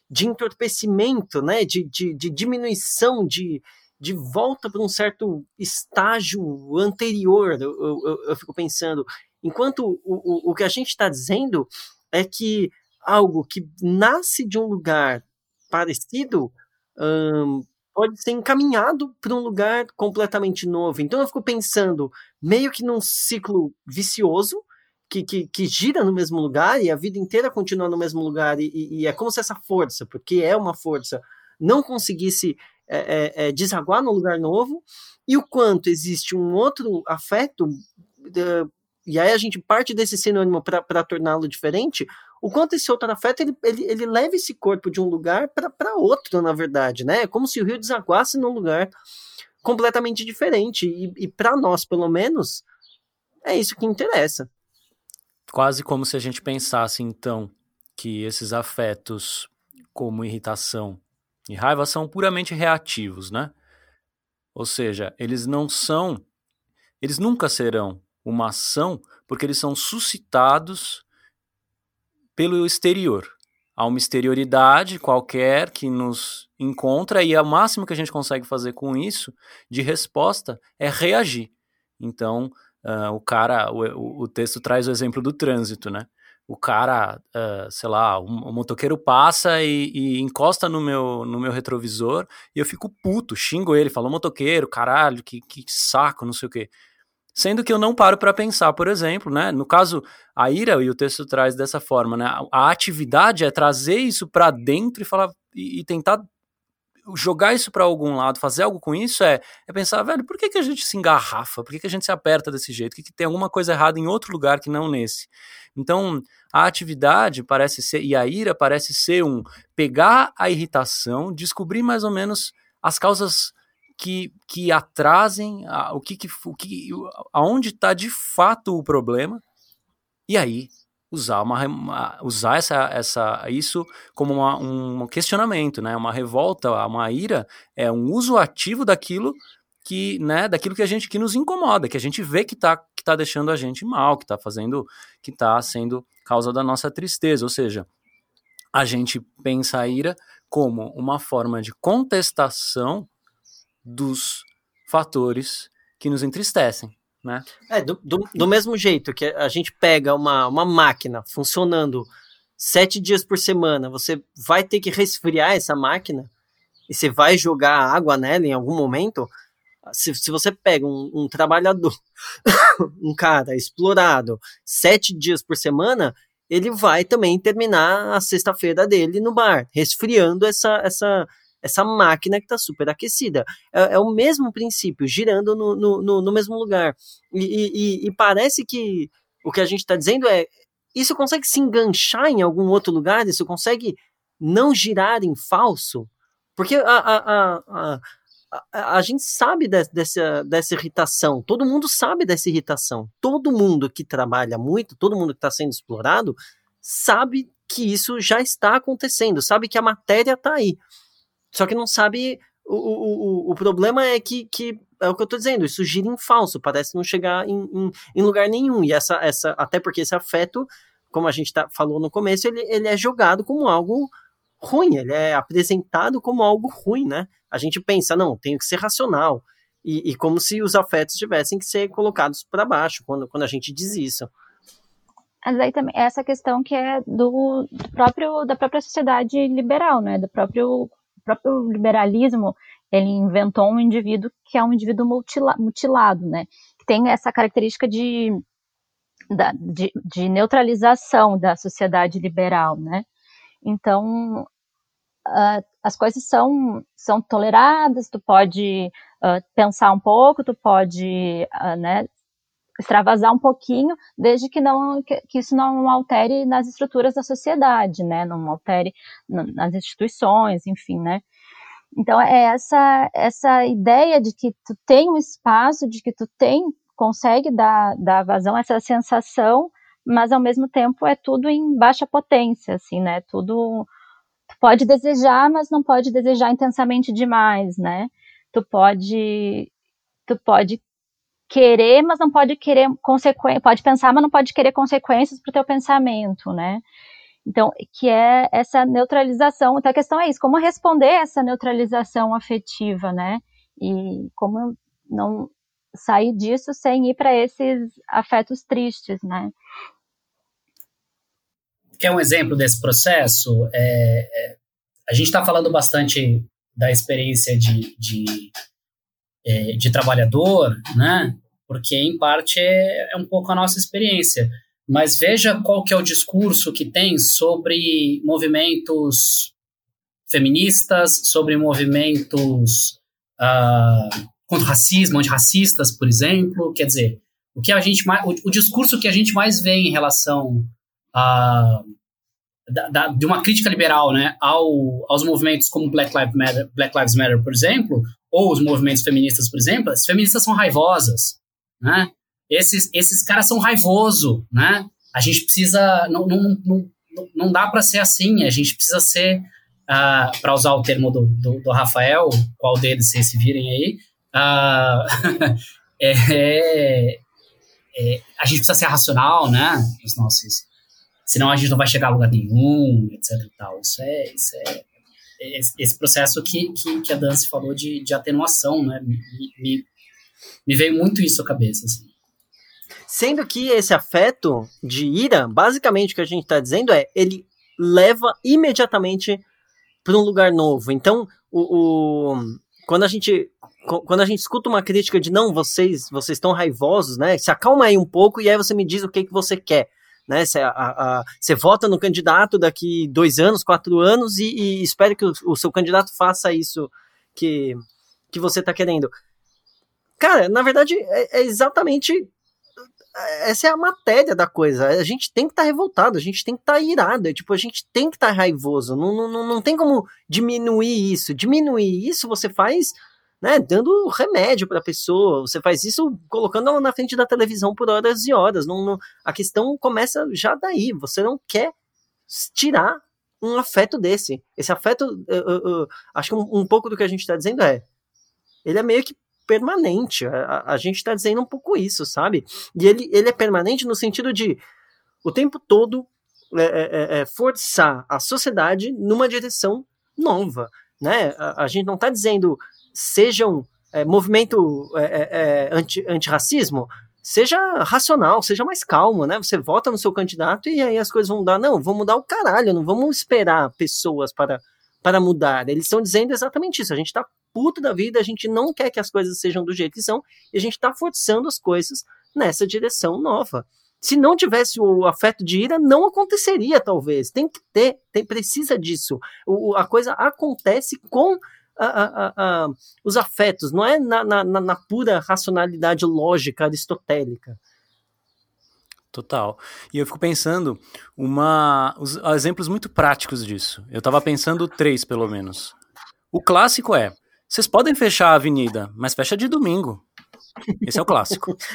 de entorpecimento, né? de, de, de diminuição, de, de volta para um certo estágio anterior, eu, eu, eu fico pensando. Enquanto o, o, o que a gente está dizendo é que algo que nasce de um lugar parecido hum, pode ser encaminhado para um lugar completamente novo. Então eu fico pensando meio que num ciclo vicioso que, que, que gira no mesmo lugar e a vida inteira continua no mesmo lugar e, e é como se essa força, porque é uma força, não conseguisse é, é, é, desaguar no lugar novo e o quanto existe um outro afeto e aí a gente parte desse sinônimo para torná-lo diferente, o quanto esse outro afeto ele, ele, ele leva esse corpo de um lugar para outro, na verdade, né? É como se o rio desaguasse num lugar completamente diferente. E, e para nós, pelo menos, é isso que interessa. Quase como se a gente pensasse, então, que esses afetos, como irritação e raiva, são puramente reativos, né? Ou seja, eles não são, eles nunca serão uma ação porque eles são suscitados pelo exterior. Há uma exterioridade qualquer que nos encontra e o máximo que a gente consegue fazer com isso de resposta é reagir. Então, uh, o cara, o, o, texto traz o exemplo do trânsito, né? O cara, uh, sei lá, o, o motoqueiro passa e, e, encosta no meu, no meu retrovisor e eu fico puto, xingo ele, falo, motoqueiro, caralho, que, que saco, não sei o quê. Sendo que eu não paro para pensar, por exemplo, né? No caso, a ira, e o texto traz dessa forma, né? A atividade é trazer isso para dentro e falar e, e tentar jogar isso para algum lado, fazer algo com isso é, é pensar, velho, por que, que a gente se engarrafa? Por que, que a gente se aperta desse jeito? Que, que tem alguma coisa errada em outro lugar que não nesse? Então, a atividade parece ser, e a ira parece ser um pegar a irritação, descobrir mais ou menos as causas que, que atrasem a, o que, que, o que aonde está de fato o problema e aí usar uma, usar essa, essa isso como uma, um questionamento né uma revolta uma ira é um uso ativo daquilo que né daquilo que a gente que nos incomoda que a gente vê que está que tá deixando a gente mal que está fazendo que está sendo causa da nossa tristeza ou seja a gente pensa a ira como uma forma de contestação dos fatores que nos entristecem. Né? É, do, do, do, mesmo jeito que a gente pega uma, uma máquina funcionando sete dias por semana, você vai ter que resfriar essa máquina e você vai jogar água nela em algum momento. Se, se você pega um, um trabalhador, um cara explorado, sete dias por semana, ele vai também terminar a sexta-feira dele no bar, resfriando essa, essa, essa máquina que está super aquecida. É, é, o mesmo princípio, girando no, no, no mesmo lugar. E, e, e, parece que o que a gente está dizendo é: isso consegue se enganchar em algum outro lugar? Isso consegue não girar em falso? Porque a, a, a, a, a gente sabe de, dessa, dessa irritação, todo mundo sabe dessa irritação. Todo mundo que trabalha muito, todo mundo que está sendo explorado, sabe que isso já está acontecendo, sabe que a matéria está aí. Só que não sabe. O, o, o, o problema é que, que é o que eu tô dizendo, isso gira em falso, parece não chegar em, em, em, lugar nenhum. E essa, essa, até porque esse afeto, como a gente tá, falou no começo, ele, ele é jogado como algo ruim, ele é apresentado como algo ruim, né? A gente pensa, não, tem que ser racional. E, e como se os afetos tivessem que ser colocados para baixo quando, quando a gente diz isso. Mas aí também essa questão que é do, do próprio da própria sociedade liberal, né? Do próprio próprio liberalismo, ele inventou um indivíduo que é um indivíduo mutila, mutilado, né? Que tem essa característica de, da, de, de, neutralização da sociedade liberal, né? Então, uh, as coisas são, são toleradas, tu pode uh, pensar um pouco, tu pode, uh, né, extravasar um pouquinho, desde que não que, isso não altere nas estruturas da sociedade, né? Não altere nas instituições, enfim, né? Então é essa essa ideia de que tu tem um espaço, de que tu tem consegue dar dar vazão essa sensação, mas ao mesmo tempo é tudo em baixa potência, assim, né? Tudo tu pode desejar, mas não pode desejar intensamente demais, né? Tu pode tu pode querer, mas não pode querer consequências, pode pensar, mas não pode querer consequências para o teu pensamento, né? Então, que é essa neutralização. Então, a questão é isso, como responder essa neutralização afetiva, né? E como não sair disso sem ir para esses afetos tristes, né? Quer um exemplo desse processo? É, é, a gente está falando bastante da experiência de, de é, de trabalhador, né? Porque em parte é, é um pouco a nossa experiência. Mas veja qual que é o discurso que tem sobre movimentos feministas, sobre movimentos uh, contra o racismo, antirracistas, por exemplo. Quer dizer, o que a gente mais, o, o discurso que a gente mais vê em relação a da, da, de uma crítica liberal, né, ao, aos movimentos como Black Lives Matter, Black Lives Matter, por exemplo, ou os movimentos feministas, por exemplo, as feministas são raivosas, né? Esses, esses caras são raivoso, né? A gente precisa, não, não, não, não dá para ser assim, a gente precisa ser, uh, ah, para usar o termo do, do, do, Rafael, qual deles vocês se virem aí, uh, é, é, a gente precisa ser racional, né? Os nossos, senão a gente não vai chegar a lugar nenhum, etc tal. Isso é, isso é esse processo que, que, que a Dance falou de, de atenuação, né? Me, me, me veio muito isso à cabeça. Assim. Sendo que esse afeto de ira, basicamente o que a gente está dizendo é ele leva imediatamente para um lugar novo. Então, o, o, quando a gente quando a gente escuta uma crítica de não, vocês vocês estão raivosos, né? Se acalma aí um pouco e aí você me diz o que, que você quer né? Você, a, a, você vota no candidato daqui dois anos, quatro anos e, e espera que o, o, seu candidato faça isso que, que você está querendo. Cara, na verdade, é, é, exatamente. Essa é a matéria da coisa. A gente tem que estar tá revoltado, a gente tem que estar tá irado, tipo, a gente tem que estar tá raivoso. Não, não, não tem como diminuir isso. Diminuir isso você faz né, dando remédio para a pessoa. Você faz isso colocando na frente da televisão por horas e horas. Não, não, a questão começa já daí. Você não quer tirar um afeto desse. Esse afeto, acho que um, um, pouco do que a gente está dizendo é, ele é meio que permanente. A, a gente está dizendo um pouco isso, sabe? E ele, ele é permanente no sentido de o tempo todo é, é, é, é forçar a sociedade numa direção nova. Né? A, a gente não está dizendo sejam é, movimento é, é, é, anti, antirracismo, seja racional, seja mais calmo, né? Você vota no seu candidato e aí as coisas vão mudar. Não, vão mudar o caralho, não vamos esperar pessoas para, para mudar. Eles estão dizendo exatamente isso. A gente tá puto da vida, a gente não quer que as coisas sejam do jeito que são, e a gente tá forçando as coisas nessa direção nova. Se não tivesse o afeto de ira, não aconteceria, talvez. Tem que ter, tem, precisa disso. O, a coisa acontece com a, a, os afetos, não é na, na, na pura racionalidade lógica aristotélica. Total. E eu fico pensando uma os exemplos muito práticos disso. Eu estava pensando três, pelo menos. O clássico é: vocês podem fechar a avenida, mas fecha de domingo. Esse é o clássico.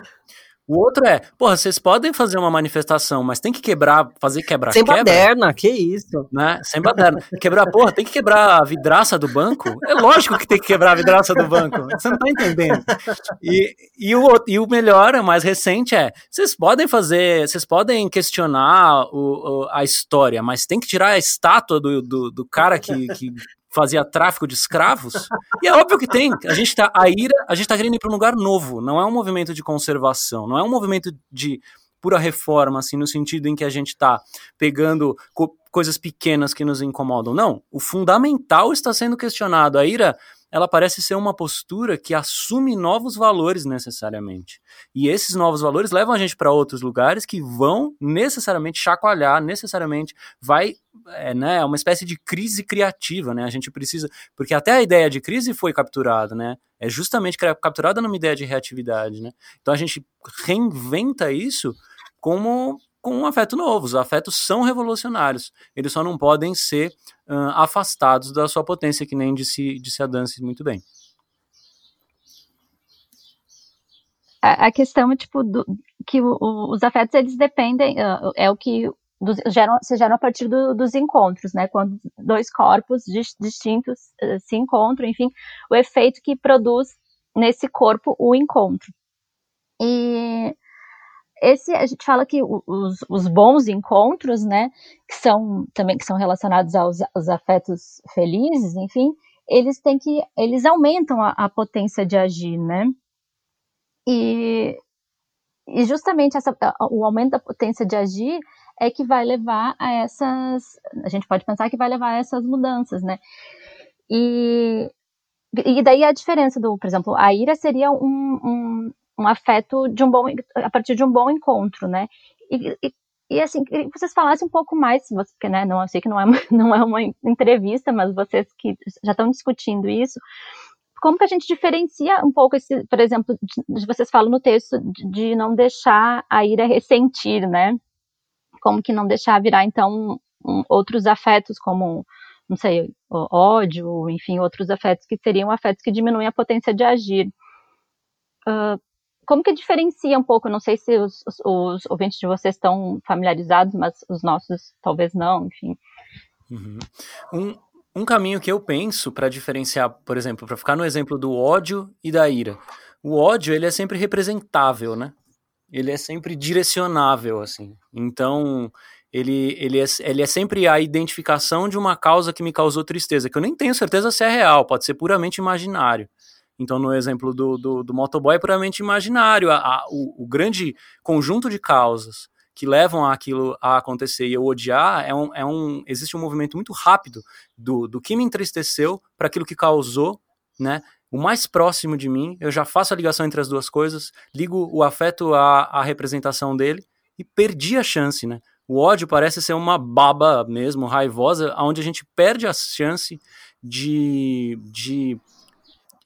O outro é, porra, vocês podem fazer uma manifestação, mas tem que quebrar, fazer quebrar Sem quebra, baderna, que isso. Né? Sem baderna. Quebrar, porra, tem que quebrar a vidraça do banco? É lógico que tem que quebrar a vidraça do banco. Você não tá entendendo. E, e, o, e o melhor, o mais recente é, vocês podem fazer, vocês podem questionar o, o, a história, mas tem que tirar a estátua do, do, do cara que, que fazia tráfico de escravos. E é óbvio que tem. A gente tá a ira, a gente tá querendo ir para um lugar novo. Não é um movimento de conservação, não é um movimento de pura reforma, assim, no sentido em que a gente está pegando co coisas pequenas que nos incomodam. Não, o fundamental está sendo questionado. A ira ela parece ser uma postura que assume novos valores necessariamente. E esses novos valores levam a gente para outros lugares que vão necessariamente chacoalhar, necessariamente vai, é, né, é uma espécie de crise criativa, né? A gente precisa, porque até a ideia de crise foi capturada, né? É justamente capturada numa ideia de reatividade, né? Então a gente reinventa isso como com um afeto novo. Os afetos são revolucionários. Eles só não podem ser uh, afastados da sua potência, que nem disse, disse a Dance muito bem. A, a questão tipo, do, que o, o, os afetos, eles dependem, uh, é o que dos, geram, se geram a partir do, dos encontros, né? Quando dois corpos distintos uh, se encontram, enfim, o efeito que produz nesse corpo o encontro. E esse a gente fala que os, os, bons encontros, né, que são também que são relacionados aos, aos afetos felizes, enfim, eles têm que eles aumentam a, a potência de agir, né? E, e justamente essa, o aumento da potência de agir é que vai levar a essas, a gente pode pensar que vai levar a essas mudanças, né? E, e daí a diferença do, por exemplo, a ira seria um, um um afeto de um bom a partir de um bom encontro, né? E, e, e assim, que vocês falassem um pouco mais, porque né, não eu sei que não é uma, não é uma entrevista, mas vocês que já estão discutindo isso, como que a gente diferencia um pouco esse, por exemplo, de, vocês falam no texto de, de não deixar a ira ressentir, né? Como que não deixar virar então um, outros afetos como não sei, ódio, enfim, outros afetos que seriam afetos que diminuem a potência de agir. Uh, como que diferencia um pouco? Não sei se os, os, os, ouvintes de vocês estão familiarizados, mas os nossos talvez não, enfim. Uhum. Um, um caminho que eu penso para diferenciar, por exemplo, para ficar no exemplo do ódio e da ira. O ódio, ele é sempre representável, né? Ele é sempre direcionável, assim. Então, ele, ele, é, ele é sempre a identificação de uma causa que me causou tristeza, que eu nem tenho certeza se é real, pode ser puramente imaginário. Então, no exemplo do, do, do motoboy, é puramente imaginário. A, a, o, o, grande conjunto de causas que levam aquilo a acontecer e eu odiar é um, é um existe um movimento muito rápido do, do que me entristeceu para aquilo que causou, né? O mais próximo de mim, eu já faço a ligação entre as duas coisas, ligo o afeto à, à representação dele e perdi a chance, né? O ódio parece ser uma baba mesmo, raivosa, onde a gente perde a chance de, de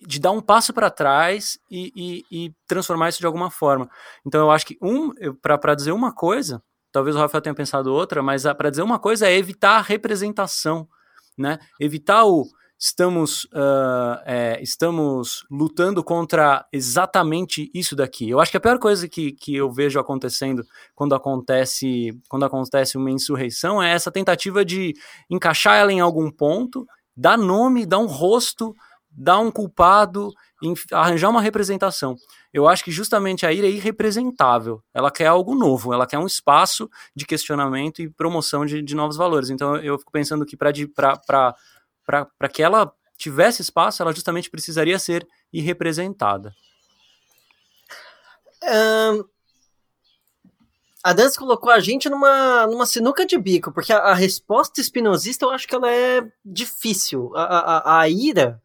de dar um passo para trás e, e, e, transformar isso de alguma forma. Então eu acho que um para dizer uma coisa, talvez o Rafael tenha pensado outra, mas para dizer uma coisa é evitar a representação, né? Evitar o estamos uh, é, estamos lutando contra exatamente isso daqui. Eu acho que a pior coisa que, que eu vejo acontecendo quando acontece quando acontece uma insurreição é essa tentativa de encaixar ela em algum ponto, dar nome, dar um rosto dar um culpado, arranjar uma representação. Eu acho que justamente a ira é irrepresentável. Ela quer algo novo, ela quer um espaço de questionamento e promoção de, de novos valores. Então eu fico pensando que para que ela tivesse espaço, ela justamente precisaria ser irrepresentada. Um, A Dance colocou a gente numa, numa sinuca de bico, porque a, a resposta espinosista eu acho que ela é difícil. A, a, a ira,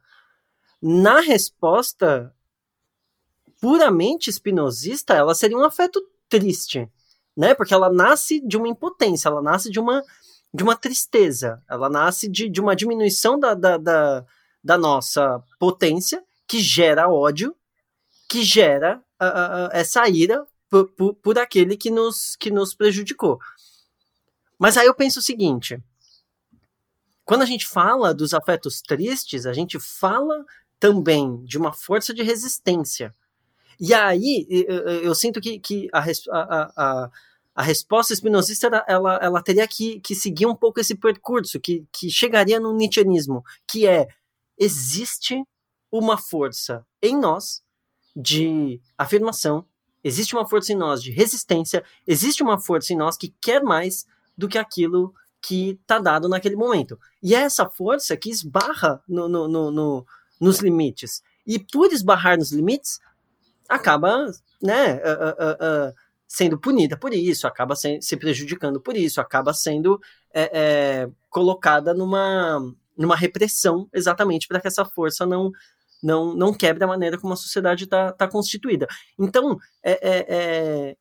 na resposta puramente espinosista, ela seria um afeto triste, né? Porque ela nasce de uma impotência, ela nasce de uma, de uma tristeza, ela nasce de, de uma diminuição da, da, da, da nossa potência, que gera ódio, que gera uh, uh, essa ira por, por, por aquele que nos, que nos prejudicou. Mas aí eu penso o seguinte: quando a gente fala dos afetos tristes, a gente fala também de uma força de resistência. E aí eu, eu sinto que, que a, a, a, a resposta espinosista ela, ela teria que, que seguir um pouco esse percurso, que, que chegaria no Nietzscheanismo, que é existe uma força em nós de afirmação, existe uma força em nós de resistência, existe uma força em nós que quer mais do que aquilo que está dado naquele momento. E é essa força que esbarra no, no, no, no, nos limites. E por esbarrar nos limites, acaba né, uh, uh, uh, sendo punida por isso, acaba se, se prejudicando por isso, acaba sendo é, é, colocada numa, numa repressão exatamente para que essa força não, não, não quebre a maneira como a sociedade está tá constituída. Então, é, é, é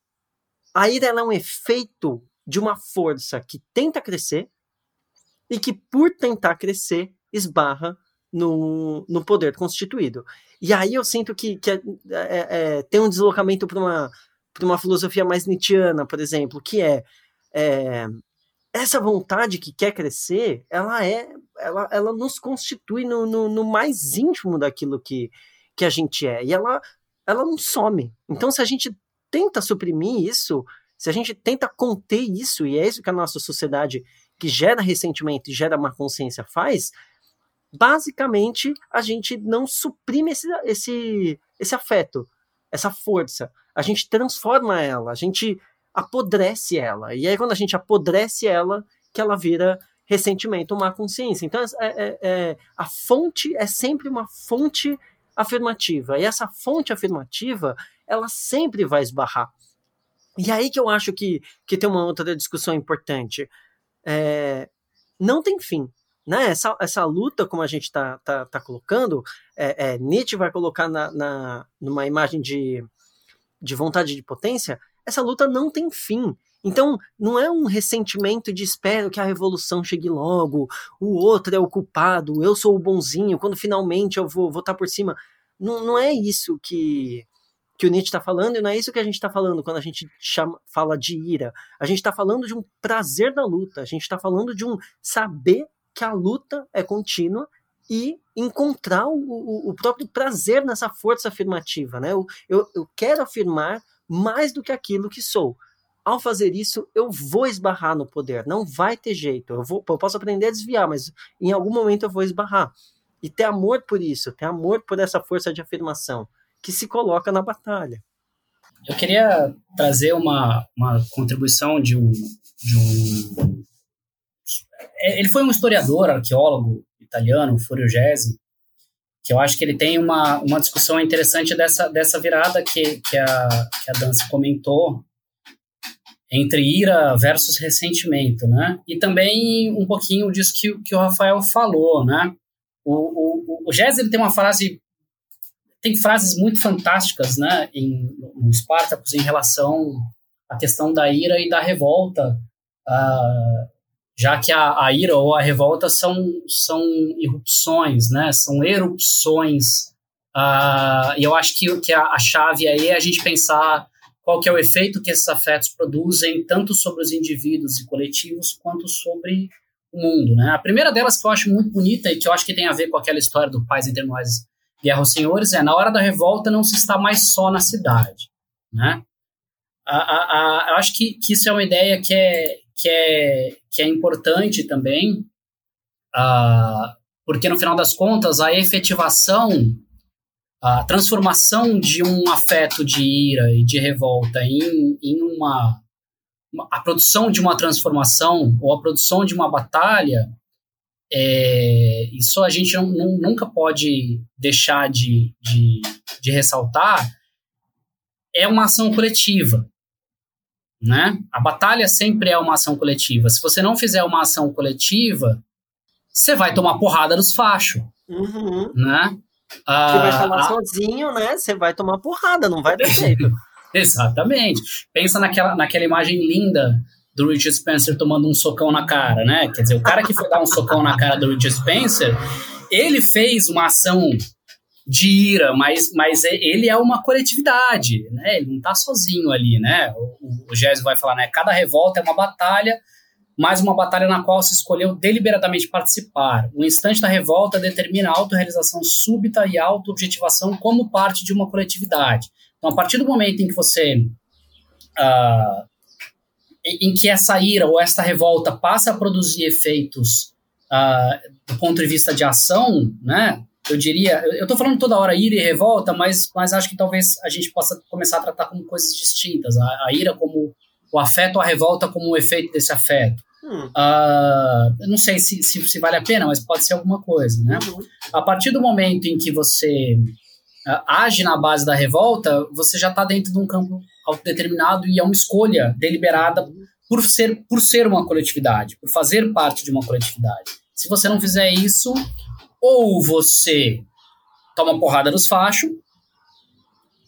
a ira é um efeito de uma força que tenta crescer e que, por tentar crescer, esbarra no, no poder constituído. E aí eu sinto que, que é, é, é, tem um deslocamento para uma, uma filosofia mais nietzschiana, por exemplo, que é, é, essa vontade que quer crescer, ela é ela, ela nos constitui no, no, no, mais íntimo daquilo que, que a gente é. E ela, ela não some. Então, se a gente tenta suprimir isso, se a gente tenta conter isso, e é isso que a nossa sociedade que gera ressentimento e gera má consciência faz, basicamente a gente não suprime esse, esse, esse afeto, essa força. A gente transforma ela, a gente apodrece ela. E aí, quando a gente apodrece ela, que ela vira ressentimento, má consciência. Então, é, é, é, a fonte é sempre uma fonte afirmativa. E essa fonte afirmativa, ela sempre vai esbarrar. E aí que eu acho que, que tem uma outra discussão importante. É, não tem fim né, essa, essa luta, como a gente está tá, tá colocando, é, é, Nietzsche vai colocar na, na, numa imagem de, de vontade de potência, essa luta não tem fim. Então, não é um ressentimento de espero que a revolução chegue logo, o outro é o culpado, eu sou o bonzinho, quando finalmente eu vou votar por cima. Não, não é isso que, que o Nietzsche está falando, e não é isso que a gente está falando quando a gente chama, fala de ira. A gente está falando de um prazer da luta, a gente está falando de um saber que a luta é contínua e encontrar o, o, próprio prazer nessa força afirmativa. Né? Eu, eu, eu quero afirmar mais do que aquilo que sou. Ao fazer isso, eu vou esbarrar no poder, não vai ter jeito. Eu, vou, eu posso aprender a desviar, mas em algum momento eu vou esbarrar. E ter amor por isso, ter amor por essa força de afirmação que se coloca na batalha. Eu queria trazer uma, uma contribuição de um, de um ele foi um historiador, arqueólogo italiano, Furio Gesi, que eu acho que ele tem uma, uma discussão interessante dessa, dessa virada que, que, a, que a Dança comentou entre ira versus ressentimento, né? E também um pouquinho disso que, que o Rafael falou, né? O, o, o ele tem uma frase tem frases muito fantásticas, né, em, no Spartacus em relação à questão da ira e da revolta, uh, já que a, a ira ou a revolta são, são irrupções, né? são erupções. Uh, e eu acho que, que a, a chave aí é a gente pensar qual que é o efeito que esses afetos produzem, tanto sobre os indivíduos e coletivos, quanto sobre o mundo. Né? A primeira delas que eu acho muito bonita e que eu acho que tem a ver com aquela história do Paz Entre Nós, Guerra aos Senhores, é na hora da revolta não se está mais só na cidade. Né? A, a, a, eu acho que, que isso é uma ideia que é, que é, que é importante também, uh, porque no final das contas a efetivação, a transformação de um afeto de ira e de revolta em, em uma, a produção de uma transformação ou a produção de uma batalha, é, isso a gente não, não, nunca pode deixar de, de, de ressaltar, é uma ação coletiva. Né? A batalha sempre é uma ação coletiva. Se você não fizer uma ação coletiva, você vai tomar porrada dos fachos, Uhum. né? Você vai Ah, falar a- sozinho, né? Você vai tomar porrada, não vai dar jeito. Exatamente. Pensa naquela, naquela imagem linda do Richard Spencer tomando um socão na cara, né? Quer dizer, o cara que foi dar um socão na cara do Richard Spencer, ele fez uma ação de ira, mas, mas é- ele é uma coletividade, né? Ele não tá sozinho ali, né? O, o, Gésio vai falar, né? Cada revolta é uma batalha, mas uma batalha na qual se escolheu deliberadamente participar. O instante da revolta determina a autorrealização súbita e auto-objetivação como parte de uma coletividade. Então, a partir do momento em que você. ah, em que essa ira ou esta revolta passa a produzir efeitos ah, do ponto de vista de ação, né? Eu diria, eu estou falando toda hora ira e revolta, mas, mas acho que talvez a gente possa começar a tratar como coisas distintas. A, a ira como o afeto, a revolta como o efeito desse afeto. Hum, Ah, eu não sei se, se, se vale a pena, mas pode ser alguma coisa, né? uhum. A partir do momento em que você ah, age na base da revolta, você já está dentro de um campo autodeterminado e é uma escolha deliberada por ser, por ser uma coletividade, por fazer parte de uma coletividade. Se você não fizer isso, ou você toma porrada dos fachos,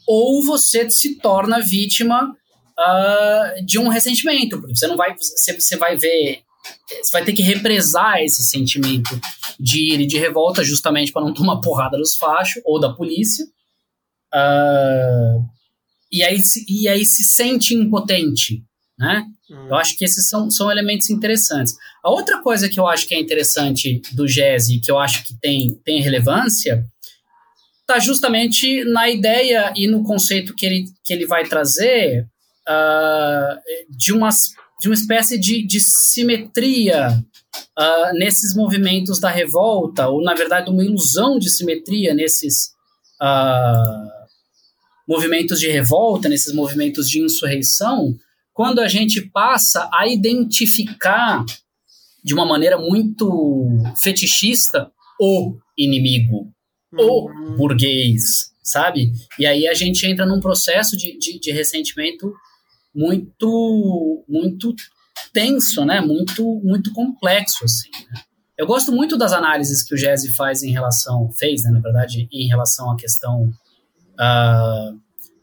ou você se torna vítima ah, de um ressentimento, porque você não vai, você, você vai ver, você vai ter que represar esse sentimento de ira e de revolta justamente para não tomar porrada dos fachos ou da polícia. Ah, e, aí, e aí se sente impotente, né? Hum. Eu acho que esses são, são elementos interessantes. A outra coisa que eu acho que é interessante do Jazzy, que eu acho que tem, tem relevância, está justamente na ideia e no conceito que ele, que ele vai trazer ah, de, uma, de uma espécie de, de simetria ah, nesses movimentos da revolta, ou na verdade uma ilusão de simetria nesses ah, movimentos de revolta, nesses movimentos de insurreição, quando a gente passa a identificar de uma maneira muito fetichista o inimigo, o Uhum. burguês, sabe? E aí a gente entra num processo de, de, de ressentimento muito muito tenso, né? Muito muito complexo assim. né? Eu gosto muito das análises que o Jesse faz em relação fez, né, na verdade, em relação à questão ah,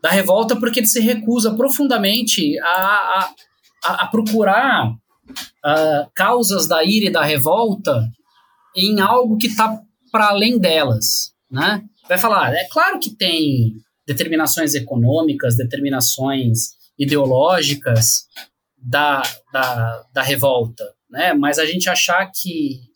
da revolta, porque ele se recusa profundamente a, a, a, procurar ah, causas da ira e da revolta em algo que está para além delas, né? Vai falar, é claro que tem determinações econômicas, determinações ideológicas da, da, da revolta, né? Mas a gente achar que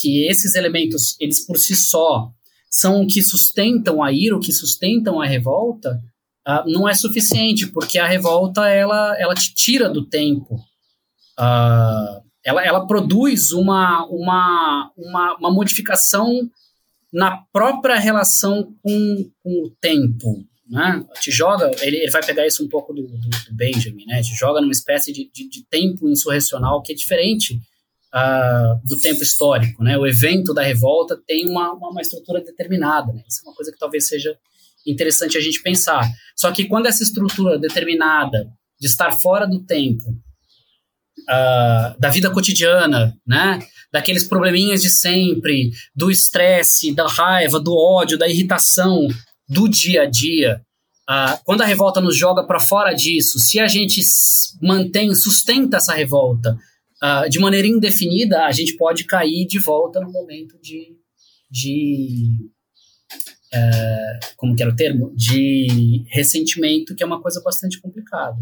que esses elementos, eles por si só, são o que sustentam a ira, o que sustentam a revolta, ah, não é suficiente, porque a revolta, ela, ela te tira do tempo. Ah, ela, ela produz uma, uma, uma, uma modificação na própria relação com, com o tempo, né? Te joga, ele, ele vai pegar isso um pouco do, do, do Benjamin, né? Te joga numa espécie de, de, de tempo insurrecional que é diferente ah, do tempo histórico, né? O evento da revolta tem uma, uma, uma estrutura determinada, né? Isso é uma coisa que talvez seja interessante a gente pensar. Só que quando essa estrutura determinada de estar fora do tempo, ah, da vida cotidiana, né? Daqueles probleminhas de sempre, do estresse, da raiva, do ódio, da irritação do dia a dia. ah, quando a revolta nos joga para fora disso, se a gente mantém, sustenta essa revolta ah, de maneira indefinida, a gente pode cair de volta no momento de, de eh, como que era o termo? De ressentimento, que é uma coisa bastante complicada.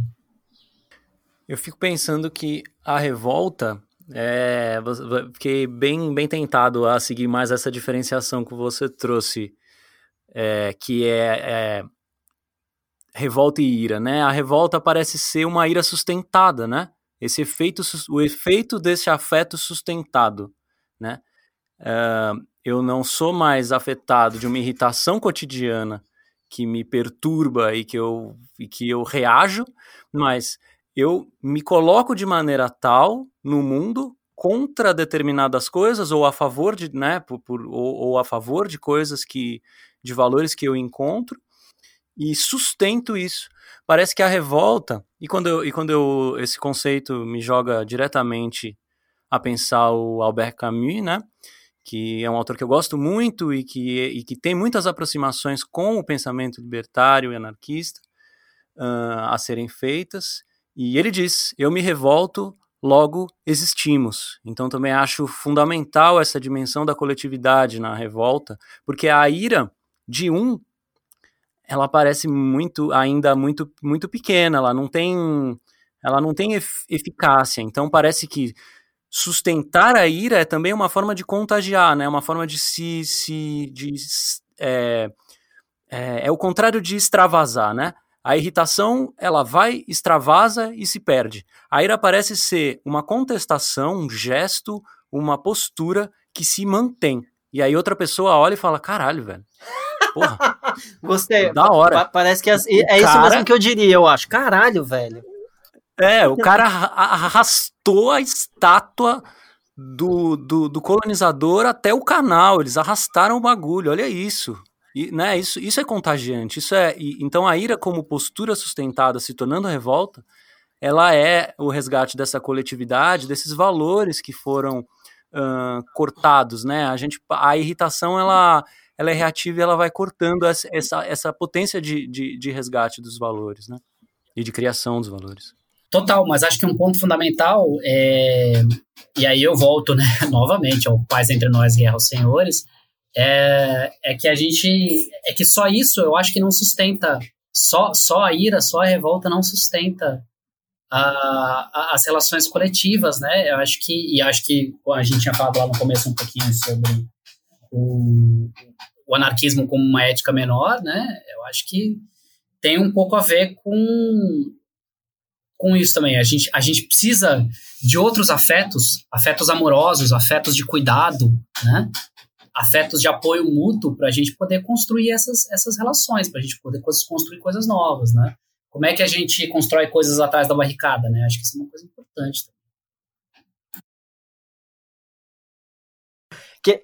Eu fico pensando que a revolta, é, fiquei bem, bem tentado a seguir mais essa diferenciação que você trouxe, é, que é, é revolta e ira, né? A revolta parece ser uma ira sustentada, né? Esse efeito, o efeito desse afeto sustentado, né? Ah, eu não sou mais afetado de uma irritação cotidiana que me perturba e que eu, e que eu reajo, mas eu me coloco de maneira tal no mundo contra determinadas coisas ou a favor de, né, por, por- ou, ou a favor de coisas que, de valores que eu encontro, e sustento isso. Parece que a revolta, e quando, eu, e quando eu, esse conceito me joga diretamente a pensar o Albert Camus, né? Que é um autor que eu gosto muito e que, e que tem muitas aproximações com o pensamento libertário e anarquista uh, a serem feitas. E ele diz: Eu me revolto, logo existimos. Então também acho fundamental essa dimensão da coletividade na revolta, porque a ira de um ela parece muito ainda muito muito pequena, ela não tem ela não tem eficácia. Então parece que sustentar a ira é também uma forma de contagiar, né? Uma forma de se, se de, é, é, é, o contrário de extravasar, né? A irritação ela vai, extravasa e se perde. A ira parece ser uma contestação, um gesto, uma postura que se mantém. E aí outra pessoa olha e fala: caralho, velho. Porra. Gostei. Da hora. Parece que é, é isso cara... mesmo que eu diria, eu acho. Caralho, velho. É, o cara arrastou a estátua do, do, do, colonizador até o canal. Eles arrastaram o bagulho. Olha isso. E, né, isso, isso é contagiante. Isso é. E, então a ira como postura sustentada se tornando revolta, ela é o resgate dessa coletividade, desses valores que foram uh, cortados, né? A gente, a irritação ela, ela é reativa e ela vai cortando essa, essa, essa potência de, de, de resgate dos valores, né? E de criação dos valores. Total, mas acho que um ponto fundamental é. E aí eu volto, né, novamente ao Paz Entre Nós Guerra aos Senhores. É, é que a gente. É que só isso eu acho que não sustenta. Só, só a ira, só a revolta não sustenta a, a, as relações coletivas, né? Eu acho que. E acho que a gente tinha falado lá no começo um pouquinho sobre o, o anarquismo como uma ética menor, né? Eu acho que tem um pouco a ver com com isso também. A gente, a gente precisa de outros afetos, afetos amorosos, afetos de cuidado, né? afetos de apoio mútuo para a gente poder construir essas, essas relações, para a gente poder construir coisas novas, né? Como é que a gente constrói coisas atrás da barricada, né? Acho que isso é uma coisa importante.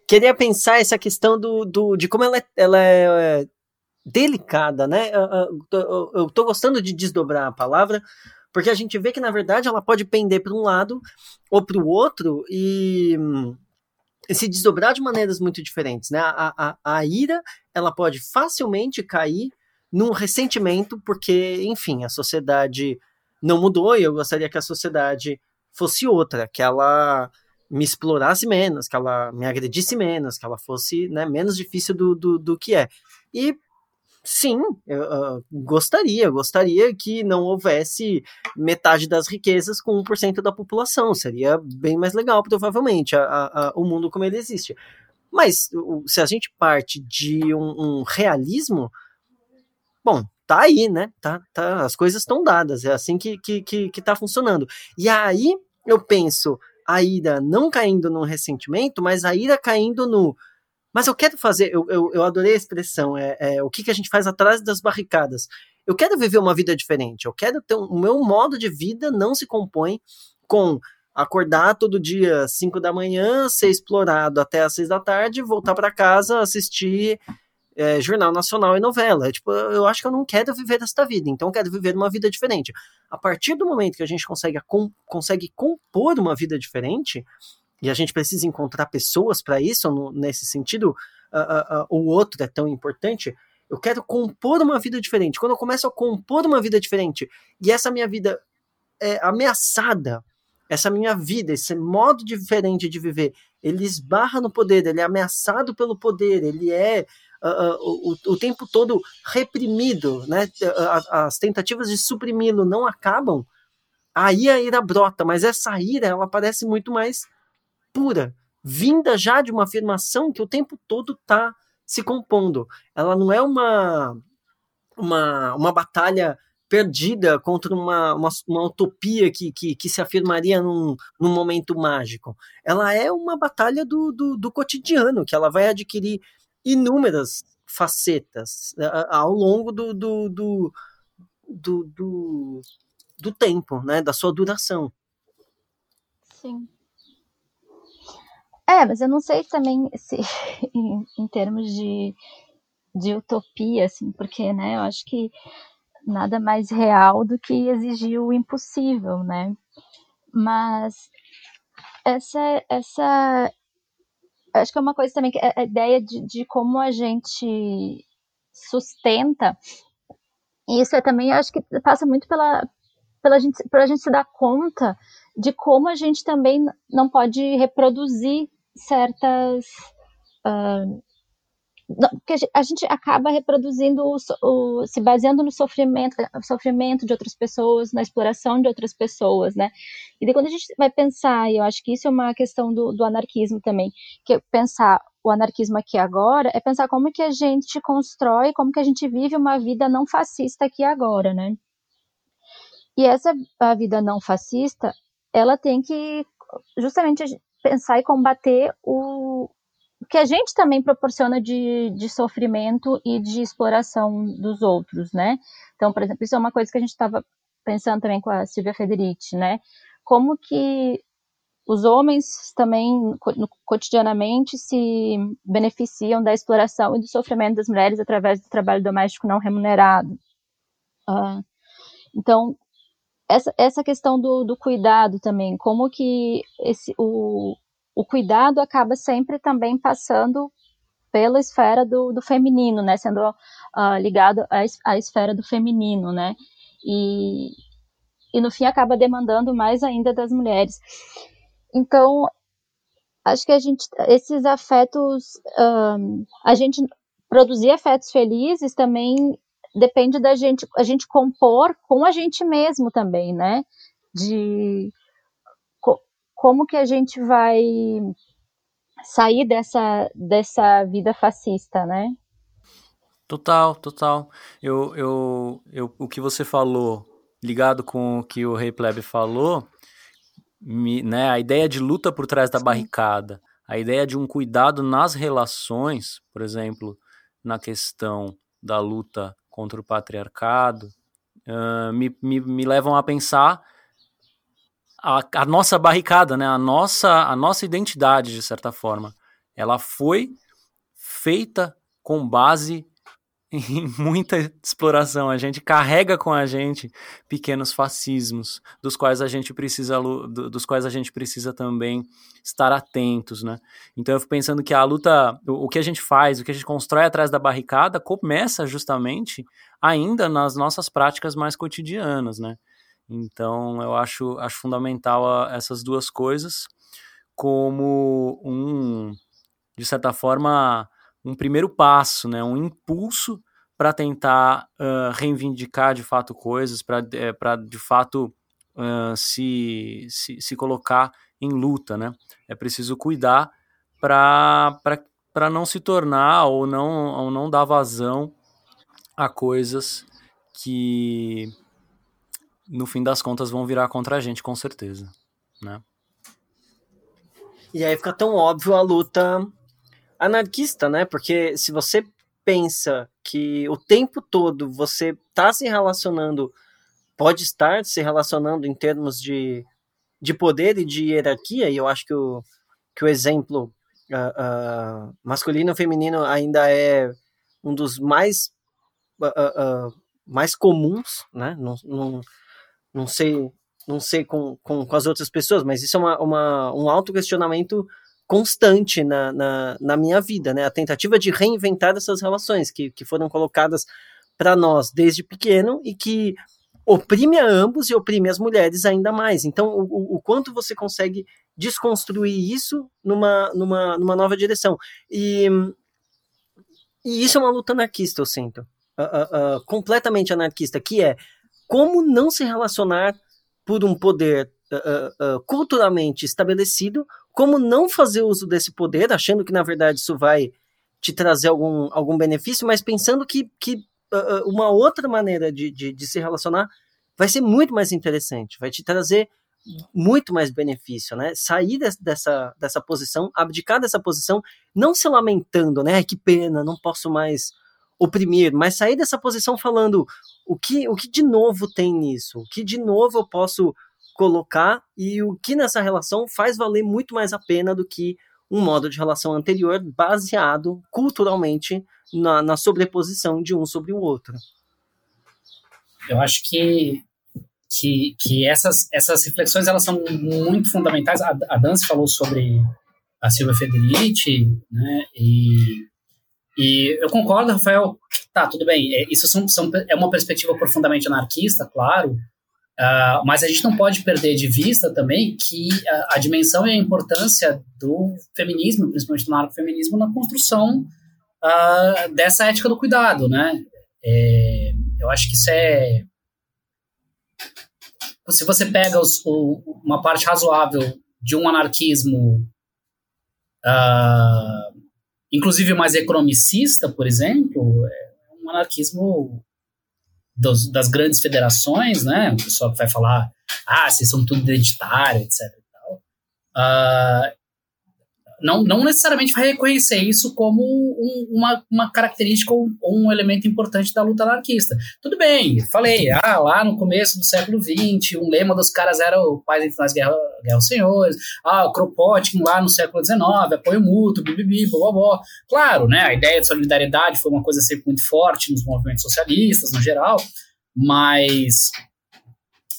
queria pensar essa questão do, do, de como ela é, ela é delicada, né? Eu estou gostando de desdobrar a palavra, porque a gente vê que, na verdade, ela pode pender para um lado ou para o outro e, e, se desdobrar de maneiras muito diferentes. Né? A, a, a ira ela pode facilmente cair num ressentimento, porque, enfim, a sociedade não mudou e eu gostaria que a sociedade fosse outra, que ela me explorasse menos, que ela me agredisse menos, que ela fosse né, menos difícil do, do, do que é. E Sim, eu, uh, gostaria, gostaria que não houvesse metade das riquezas com 1% da população. Seria bem mais legal, provavelmente, a, a, a, o mundo como ele existe. Mas se a gente parte de um, um realismo, bom, tá aí, né? Tá, tá, as coisas estão dadas, é assim que, que, que, que tá funcionando. E aí eu penso a ira não caindo no ressentimento, mas a ira caindo no mas eu quero fazer, eu, eu, eu adorei a expressão, é, é, o que, que a gente faz atrás das barricadas. Eu quero viver uma vida diferente, eu quero ter o meu modo de vida não se compõe com acordar todo dia às 5 da manhã, ser explorado até às 6 da tarde, voltar para casa, assistir é, Jornal Nacional e novela. Tipo, eu acho que eu não quero viver esta vida, então eu quero viver uma vida diferente. A partir do momento que a gente consegue, consegue compor uma vida diferente, e a gente precisa encontrar pessoas para isso, no, nesse sentido, uh, uh, uh, o outro é tão importante. Eu quero compor uma vida diferente. Quando eu começo a compor uma vida diferente e essa minha vida é ameaçada, essa minha vida, esse modo diferente de viver, ele esbarra no poder, ele é ameaçado pelo poder, ele é o, o, tempo todo reprimido, né? As, as tentativas de suprimi-lo não acabam, aí a ira brota, mas essa ira ela parece muito mais pura, vinda já de uma afirmação que o tempo todo está se compondo. Ela não é uma, uma, uma batalha perdida contra uma, uma, uma utopia que, que, que, se afirmaria num, num momento mágico. Ela é uma batalha do, do, do cotidiano, que ela vai adquirir inúmeras facetas uh, ao longo do, do, do, do, do, do tempo, né, da sua duração. Sim. É, mas eu não sei também se, em, em termos de, de utopia, assim, porque, né, eu acho que nada mais real do que exigir o impossível, né? Mas essa, essa, acho que é uma coisa também que é a ideia de, de como a gente sustenta. Isso é também, acho que passa muito pela, pela gente, a gente se dar conta de como a gente também não pode reproduzir certas uh, porque a gente acaba reproduzindo, o, o, se baseando no sofrimento, sofrimento de outras pessoas, na exploração de outras pessoas, né? E daí quando a gente vai pensar, e eu acho que isso é uma questão do, do anarquismo também, que é pensar o anarquismo aqui agora, é pensar como que a gente constrói, como que a gente vive uma vida não fascista aqui agora, né? E essa a vida não fascista, ela tem que justamente pensar e combater o, que a gente também proporciona de, de sofrimento e de exploração dos outros, né? Então, por exemplo, isso é uma coisa que a gente estava pensando também com a Silvia Federici, né? Como que os homens também cotidianamente se beneficiam da exploração e do sofrimento das mulheres através do trabalho doméstico não remunerado. Uh, então, essa, essa questão do, do cuidado também, como que esse, o, o cuidado acaba sempre também passando pela esfera do, do feminino, né, sendo uh, ligado à, à, esfera do feminino, né, e, e no fim acaba demandando mais ainda das mulheres. Então, acho que a gente, esses afetos, um, a gente produzir afetos felizes também depende da gente, a gente compor com a gente mesmo também, né, de como que a gente vai sair dessa, dessa vida fascista, né? Total, total. Eu, eu, eu, o que você falou, ligado com o que o Rei Plebe falou, me, né, a ideia de luta por trás da Sim. barricada, a ideia de um cuidado nas relações, por exemplo, na questão da luta contra o patriarcado, uh, me, me, me levam a pensar a, a, nossa barricada, né? A nossa, a nossa identidade, de certa forma. Ela foi feita com base em muita exploração. A gente carrega com a gente pequenos fascismos, dos quais a gente precisa, dos quais a gente precisa também estar atentos, né? Então eu fico pensando que a luta, o que a gente faz, o que a gente constrói atrás da barricada, começa justamente ainda nas nossas práticas mais cotidianas, né? Então, eu acho, acho fundamental a, essas duas coisas como um, de certa forma, um primeiro passo, né? um impulso para tentar uh, reivindicar de fato coisas, para é, de fato uh, se, se, se colocar em luta. Né? É preciso cuidar para não se tornar ou não, ou não dar vazão a coisas que no fim das contas vão virar contra a gente, com certeza, né? E aí fica tão óbvio a luta anarquista, né? Porque se você pensa que o tempo todo você está se relacionando, pode estar se relacionando em termos de, de poder e de hierarquia, e eu acho que o, que o exemplo uh, uh, masculino e feminino ainda é um dos mais, uh, mais comuns, né? Não, não, não sei não sei com, com, com as outras pessoas, mas isso é uma, uma, um autoquestionamento constante na, na, na, minha vida, né? A tentativa de reinventar essas relações que, que foram colocadas para nós desde pequeno e que oprime a ambos e oprime as mulheres ainda mais. Então, o, o quanto você consegue desconstruir isso numa, numa, numa nova direção. E, e isso é uma luta anarquista, eu sinto. Uh, uh, uh, completamente anarquista, que é como não se relacionar por um poder culturalmente estabelecido, como não fazer uso desse poder, achando que na verdade isso vai te trazer algum, algum benefício, mas pensando que, que uh, uma outra maneira de, de, de, se relacionar vai ser muito mais interessante, vai te trazer muito mais benefício, né? Sair de, dessa, dessa posição, abdicar dessa posição, não se lamentando, né? Que pena, não posso mais oprimir, mas sair dessa posição falando o que, o que de novo tem nisso, o que de novo eu posso colocar e o que nessa relação faz valer muito mais a pena do que um modo de relação anterior baseado culturalmente na, na sobreposição de um sobre o outro. Eu acho que que, que essas, essas reflexões elas são muito fundamentais. A, a Dance falou sobre a Silvia Federici, né? E, e eu concordo, Rafael. Tá, tudo bem. É, isso são, são, é uma perspectiva profundamente anarquista, claro. Uh, mas a gente não pode perder de vista também que a, a, dimensão e a importância do feminismo, principalmente do anarcofeminismo, na construção uh, dessa ética do cuidado, né? É, eu acho que isso é se você pega os, o, uma parte razoável de um anarquismo, uh, inclusive mais economicista, por exemplo, é um anarquismo dos, das grandes federações, né? O pessoal que vai falar, ah, vocês são tudo identitário, etc. Uh, não, não necessariamente vai reconhecer isso como um, uma, uma característica ou um elemento importante da luta anarquista. Tudo bem, falei, ah, lá no começo do século XX, um lema dos caras era o pais entre guerra, guerra aos senhores, ah, o Kropotkin lá no século XIX, apoio mútuo, bibibi, blá. Claro, né, a ideia de solidariedade foi uma coisa sempre muito forte nos movimentos socialistas, no geral, mas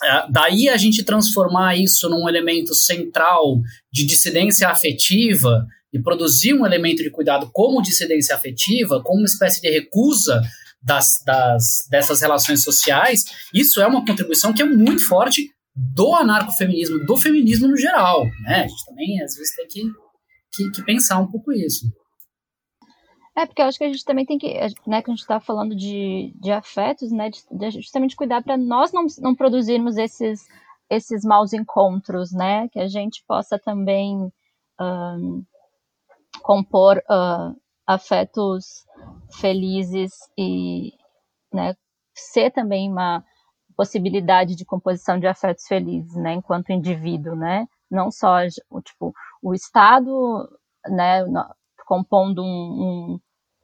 é, daí a gente transformar isso num elemento central de dissidência afetiva e produzir um elemento de cuidado como dissidência afetiva, como uma espécie de recusa das, das, dessas relações sociais, isso é uma contribuição que é muito forte do anarcofeminismo, do feminismo no geral. Né? A gente também, às vezes, tem que, que, que pensar um pouco isso. É, porque eu acho que a gente também tem que, né, que a gente está falando de, de afetos, né, de, de justamente cuidar para nós não, não produzirmos esses, esses maus encontros, né, que a gente possa também um, compor uh, afetos felizes e, né, ser também uma possibilidade de composição de afetos felizes, né, enquanto indivíduo, né, não só, tipo, o Estado, né, compondo um,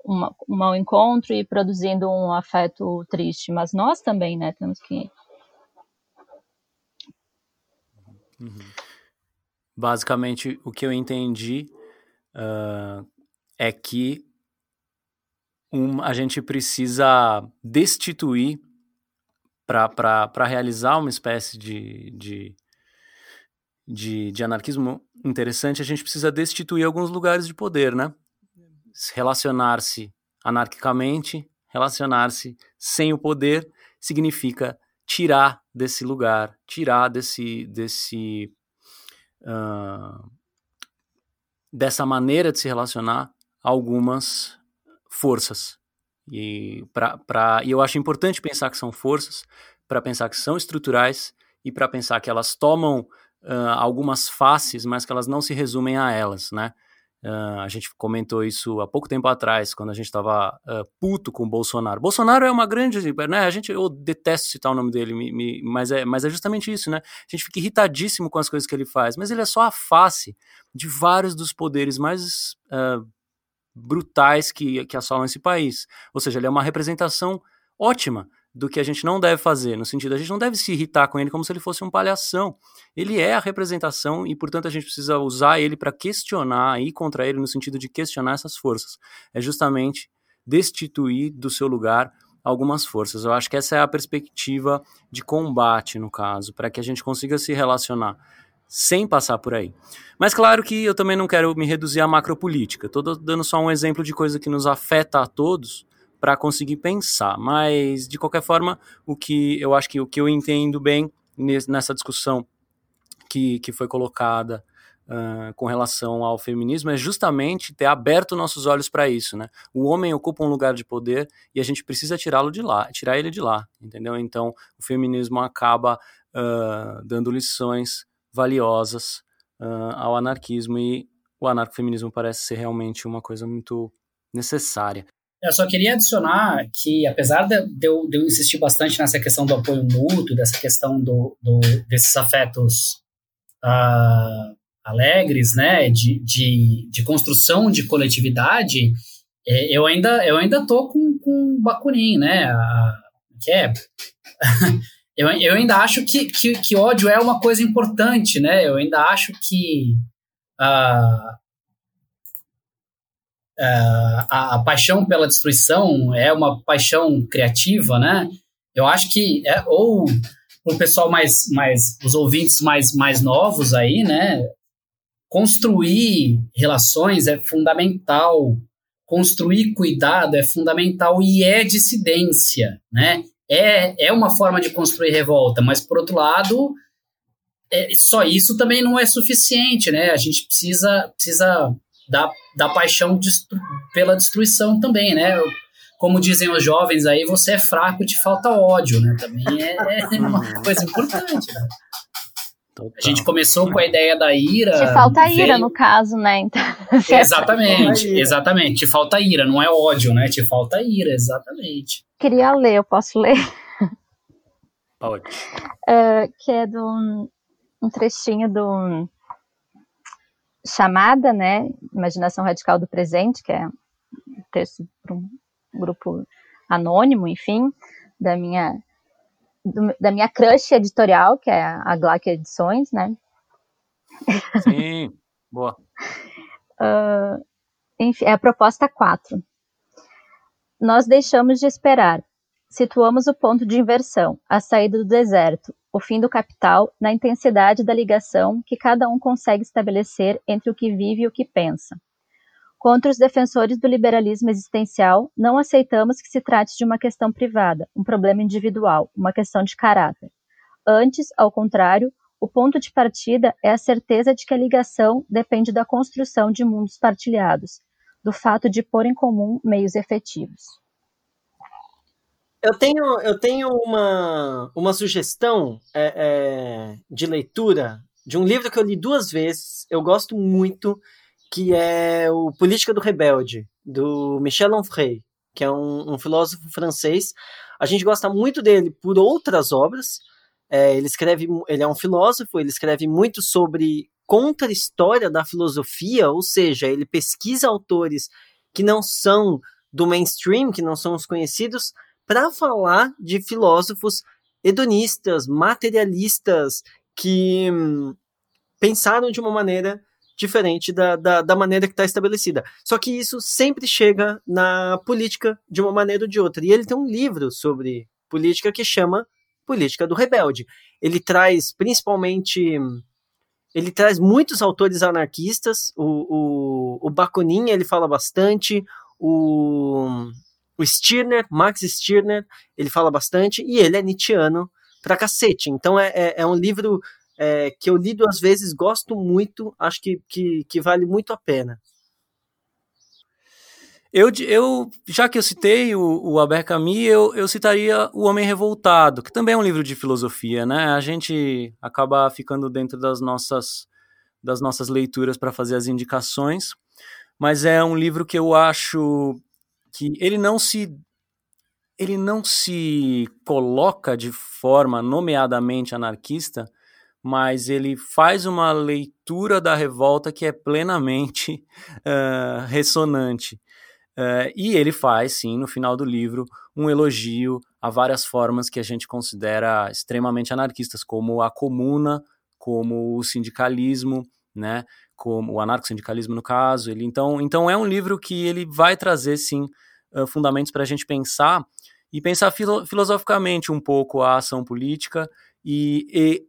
um encontro e produzindo um afeto triste, mas nós também, né, temos que. Basicamente, o que eu entendi uh, é que um, a gente precisa destituir para realizar uma espécie de, de, de, de anarquismo interessante, a gente precisa destituir alguns lugares de poder, né? relacionar-se anarquicamente, relacionar-se sem o poder, significa tirar desse lugar, tirar desse, desse uh, dessa maneira de se relacionar algumas forças. E, pra, e eu acho importante pensar que são forças, para pensar que são estruturais e para pensar que elas tomam uh, algumas faces, mas que elas não se resumem a elas, né? Uh, a gente comentou isso há pouco tempo atrás, quando a gente estava uh, puto com o Bolsonaro. Bolsonaro é uma grande. Né, a gente, eu detesto citar o nome dele, me, me, mas, é, mas é justamente isso, né? A gente fica irritadíssimo com as coisas que ele faz, mas ele é só a face de vários dos poderes mais uh, brutais que, que assolam esse país. Ou seja, ele é uma representação ótima do que a gente não deve fazer, no sentido, a gente não deve se irritar com ele como se ele fosse um palhação. Ele é a representação e, portanto, a gente precisa usar ele para questionar, ir contra ele no sentido de questionar essas forças. É justamente destituir do seu lugar algumas forças. Eu acho que essa é a perspectiva de combate, no caso, para que a gente consiga se relacionar sem passar por aí. Mas claro que eu também não quero me reduzir à macropolítica. Estou dando só um exemplo de coisa que nos afeta a todos, para conseguir pensar. Mas, de qualquer forma, o que eu acho que o que eu entendo bem nessa discussão que, que foi colocada uh, com relação ao feminismo é justamente ter aberto nossos olhos para isso, né? O homem ocupa um lugar de poder e a gente precisa tirá-lo de lá, tirar ele de lá, entendeu? Então, o feminismo acaba uh, dando lições valiosas uh, ao anarquismo e o anarcofeminismo parece ser realmente uma coisa muito necessária. Eu só queria adicionar que, apesar de, eu, de eu, insistir bastante nessa questão do apoio mútuo, dessa questão do, do desses afetos uh, alegres, né, de, de, de, construção de coletividade, é, eu ainda eu ainda tô com, com Bakunin, né, a, que é... eu, eu ainda acho que, que, que, ódio é uma coisa importante, né, eu ainda acho que... Uh, uh, a, a, paixão pela destruição é uma paixão criativa, né? Eu acho que é, ou o pessoal mais, mais, os ouvintes mais, mais novos aí, né? Construir relações é fundamental, construir cuidado é fundamental e é dissidência, né? É, é uma forma de construir revolta, mas por outro lado, é, só isso também não é suficiente, né? A gente precisa, precisa da, da paixão destru pela destruição também, né? Como dizem os jovens aí, você é fraco, te falta ódio, né? Também é, é uma coisa importante, né? A gente começou com a ideia da ira. Te falta ira, veio... no caso, né? Então, exatamente, exatamente. Te falta ira, não é ódio, né? Te falta ira, exatamente. Queria ler, eu posso ler? Pode. Uh, que é do um trechinho do chamada, né, Imaginação Radical do Presente, que é um texto para um grupo anônimo, enfim, da minha do, da minha crush editorial, que é a Glac Edições, né? Sim, boa. uh, enfim, é a proposta 4. Nós deixamos de esperar. Situamos o ponto de inversão, a saída do deserto, o fim do capital na intensidade da ligação que cada um consegue estabelecer entre o que vive e o que pensa. Contra os defensores do liberalismo existencial, não aceitamos que se trate de uma questão privada, um problema individual, uma questão de caráter. Antes, ao contrário, o ponto de partida é a certeza de que a ligação depende da construção de mundos partilhados, do fato de pôr em comum meios efetivos. Eu tenho, eu tenho uma, uma sugestão é, é, de leitura de um livro que eu li duas vezes. Eu gosto muito, que é o Política do Rebelde, do Michel Onfray, que é um, um filósofo francês. A gente gosta muito dele por outras obras. É, ele escreve, ele é um filósofo, ele escreve muito sobre contra-história da filosofia, ou seja, ele pesquisa autores que não são do mainstream, que não são os conhecidos, para falar de filósofos hedonistas, materialistas, que hum, pensaram de uma maneira diferente da, da, da maneira que está estabelecida. Só que isso sempre chega na política de uma maneira ou de outra. E ele tem um livro sobre política que chama Política do Rebelde. Ele traz principalmente. Ele traz muitos autores anarquistas, o, o, o Bakunin ele fala bastante, o o Stirner, Max Stirner, ele fala bastante, e ele é Nietzscheano pra cacete. Então é, é, é um livro é, que eu li duas vezes, gosto muito, acho que, que, que vale muito a pena. Eu, eu, já que eu citei o, o Camus, eu, eu citaria O Homem Revoltado, que também é um livro de filosofia, né? A gente acaba ficando dentro das nossas, das nossas leituras para fazer as indicações, mas é um livro que eu acho que ele não se ele não se coloca de forma nomeadamente anarquista, mas ele faz uma leitura da revolta que é plenamente uh, ressonante. Uh, e ele faz, sim, no final do livro, um elogio a várias formas que a gente considera extremamente anarquistas, como a comuna, como o sindicalismo, né, como o anarco-sindicalismo no caso. Ele, então, então é um livro que ele vai trazer, sim, fundamentos para a gente pensar e pensar filo filosoficamente um pouco a ação política e, e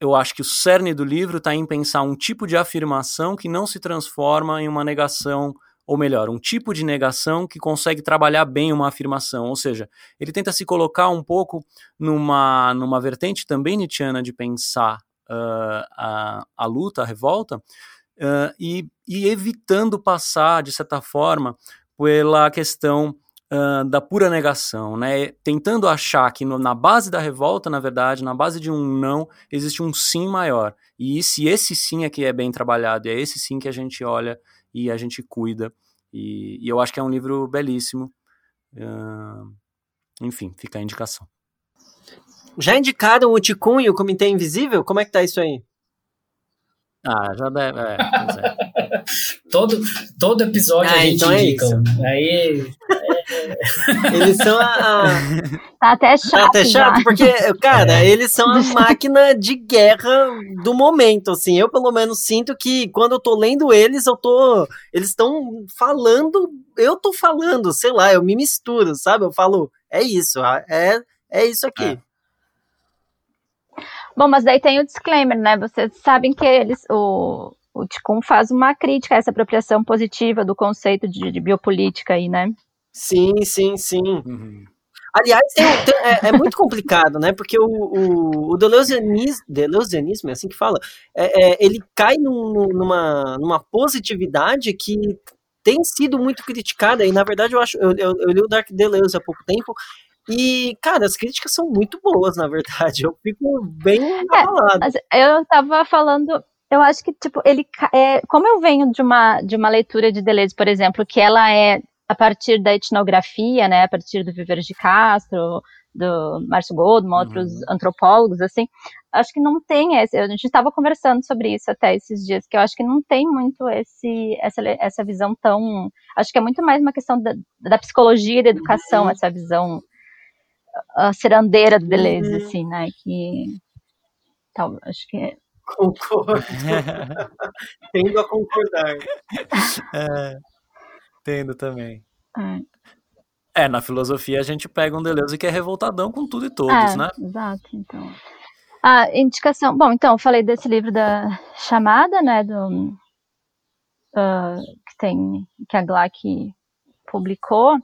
eu acho que o cerne do livro está em pensar um tipo de afirmação que não se transforma em uma negação ou melhor, um tipo de negação que consegue trabalhar bem uma afirmação, ou seja, ele tenta se colocar um pouco numa, numa vertente também nietzschiana de pensar uh, a, a luta, a revolta, uh, e, e evitando passar, de certa forma, pela questão uh, da pura negação, né? Tentando achar que no, na base da revolta, na verdade, na base de um não, existe um sim maior. E se esse sim é que é bem trabalhado, é esse sim que a gente olha e a gente cuida. E, e eu acho que é um livro belíssimo. Uh, enfim, fica a indicação. Já indicaram o Ticum e o Comitê Invisível? Como é que tá isso aí? Ah, já deve. É, é. todo, todo episódio ah, a gente então é indica. É Aí. Eles são a. a... Tá até chato. Tá até chato, já. porque, cara, eles são a máquina de guerra do momento, assim. Eu, pelo menos, sinto que quando eu tô lendo eles, eu tô. Eles estão falando, eu tô falando, sei lá, eu me misturo, sabe? Eu falo, é isso, é, é isso aqui. Bom, mas daí tem o disclaimer, né? Vocês sabem que eles, o, o Ticum faz uma crítica a essa apropriação positiva do conceito de, de biopolítica aí, né? Sim, sim, sim. Uhum. Aliás, tem- tem- é, é muito complicado, né? Porque o, o, o Deleuzianis- Deleuzianismo, é assim que fala, é, é, ele cai num- numa, numa positividade que tem sido muito criticada, e na verdade eu acho, eu, eu, eu li o Dark Deleuze há pouco tempo, e, cara, as críticas são muito boas, na verdade. Eu fico bem abalado. Mas eu tava falando, eu acho que, tipo, ele. ca- É, como eu venho de uma, de uma leitura de Deleuze, por exemplo, que ela é a partir da etnografia, né, a partir do Viveros de Castro, do Márcio Goldman, outros antropólogos, assim, acho que não tem esse. A gente estava conversando sobre isso até esses dias, que eu acho que não tem muito esse, essa, essa visão tão. Acho que é muito mais uma questão da, da psicologia e da educação, Uhum. essa visão a cirandeira do Deleuze, Uhum. assim, né, que. Tal, acho que é Concordo, tendo a concordar. É, entendo também. É, É, na filosofia a gente pega um Deleuze que é revoltadão com tudo e todos, é, né? Exato, então. A indicação. Bom, então, eu falei desse livro da chamada, né? Do, ah, que tem. que a Glack publicou.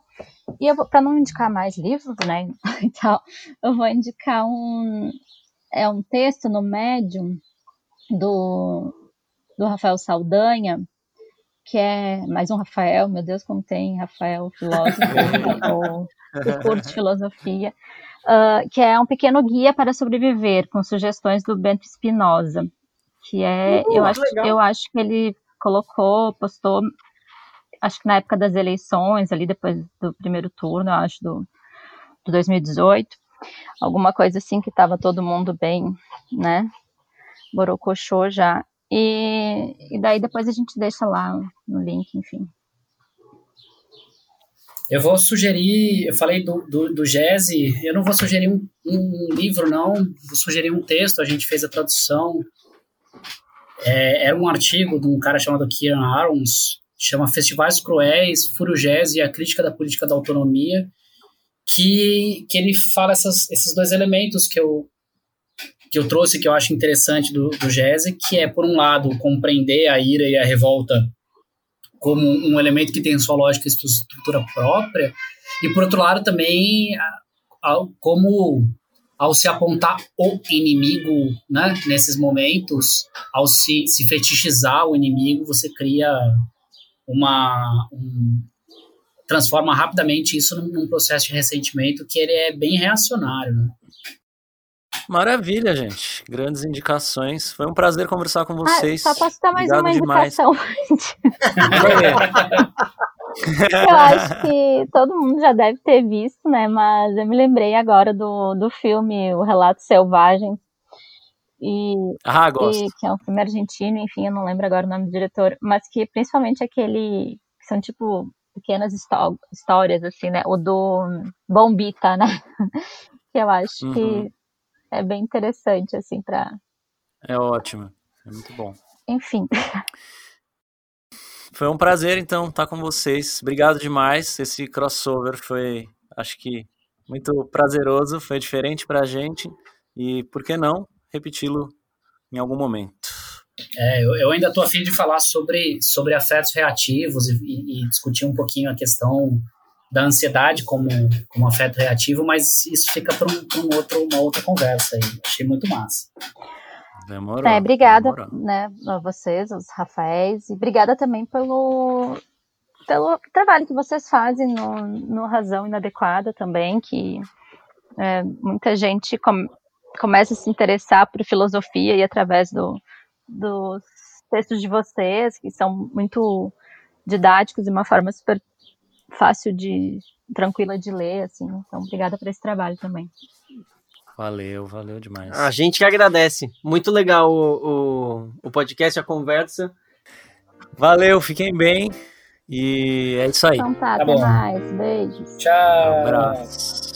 E eu não indicar mais livros, né? Então, eu vou indicar um. É um texto no Medium do, do Rafael Saldanha, que é mais um Rafael, meu Deus, como tem Rafael filósofo ou que curte filosofia, ah, que é um pequeno guia para sobreviver, com sugestões do Bento Spinoza, que é, Uh, eu, acho, legal. eu acho que ele colocou, postou, acho que na época das eleições, ali depois do primeiro turno, acho, do, do 2018, alguma coisa assim que estava todo mundo bem, né, borocochô já, e, e daí depois a gente deixa lá no link, enfim. Eu vou sugerir, eu falei do, do, do Jazzy, eu não vou sugerir um, um livro, não, vou sugerir um texto, a gente fez a tradução. É, era um artigo de um cara chamado Kieran Arons, chama Festivais Cruéis, Jazz e a Crítica da Política da Autonomia, que, que ele fala essas, esses dois elementos que eu, que eu trouxe, que eu acho interessante do, do Jazz, que é, por um lado, compreender a ira e a revolta como um elemento que tem sua lógica e sua estrutura própria, e por outro lado também a- a- como ao se apontar o inimigo, né, nesses momentos, ao se, se fetichizar o inimigo, você cria uma um- transforma rapidamente isso num, num processo de ressentimento que ele é bem reacionário, né? Maravilha, gente. Grandes indicações. Foi um prazer conversar com vocês. Ah, só posso dar mais Obrigado uma demais. indicação. Eu acho que todo mundo já deve ter visto, né? Mas eu me lembrei agora do, do filme O Relato Selvagem. E, ah, gosto. e que é um filme argentino, enfim, eu não lembro agora o nome do diretor, mas que principalmente aquele. que são tipo pequenas histó- histórias, assim, né? O do Bombita, né? Que eu acho Uhum. que é bem interessante, assim, pra. É ótimo. É muito bom. Enfim. Foi um prazer, então, estar com vocês. Obrigado demais. Esse crossover foi, acho que, muito prazeroso. Foi diferente pra gente. E, por que não, repeti-lo em algum momento. É, eu, eu ainda estou afim de falar sobre, sobre afetos reativos e, e- e discutir um pouquinho a questão da ansiedade como, como afeto reativo, mas isso fica para um, pra um outro, uma outra conversa aí. Achei muito massa. Demorou. É, obrigada, demorou. né, a vocês, os Rafaéis, e obrigada também pelo, pelo trabalho que vocês fazem no, no Razão Inadequada também, que é, muita gente com- começa a se interessar por filosofia e através do, dos textos de vocês, que são muito didáticos e uma forma super fácil de, tranquila de ler, assim, então obrigada por esse trabalho também. Valeu, valeu demais. A gente que agradece. Muito legal o, o, o podcast, a conversa. Valeu, fiquem bem. E é isso aí. Então tá, Tá até bom. mais. Beijos. Tchau. Abraço.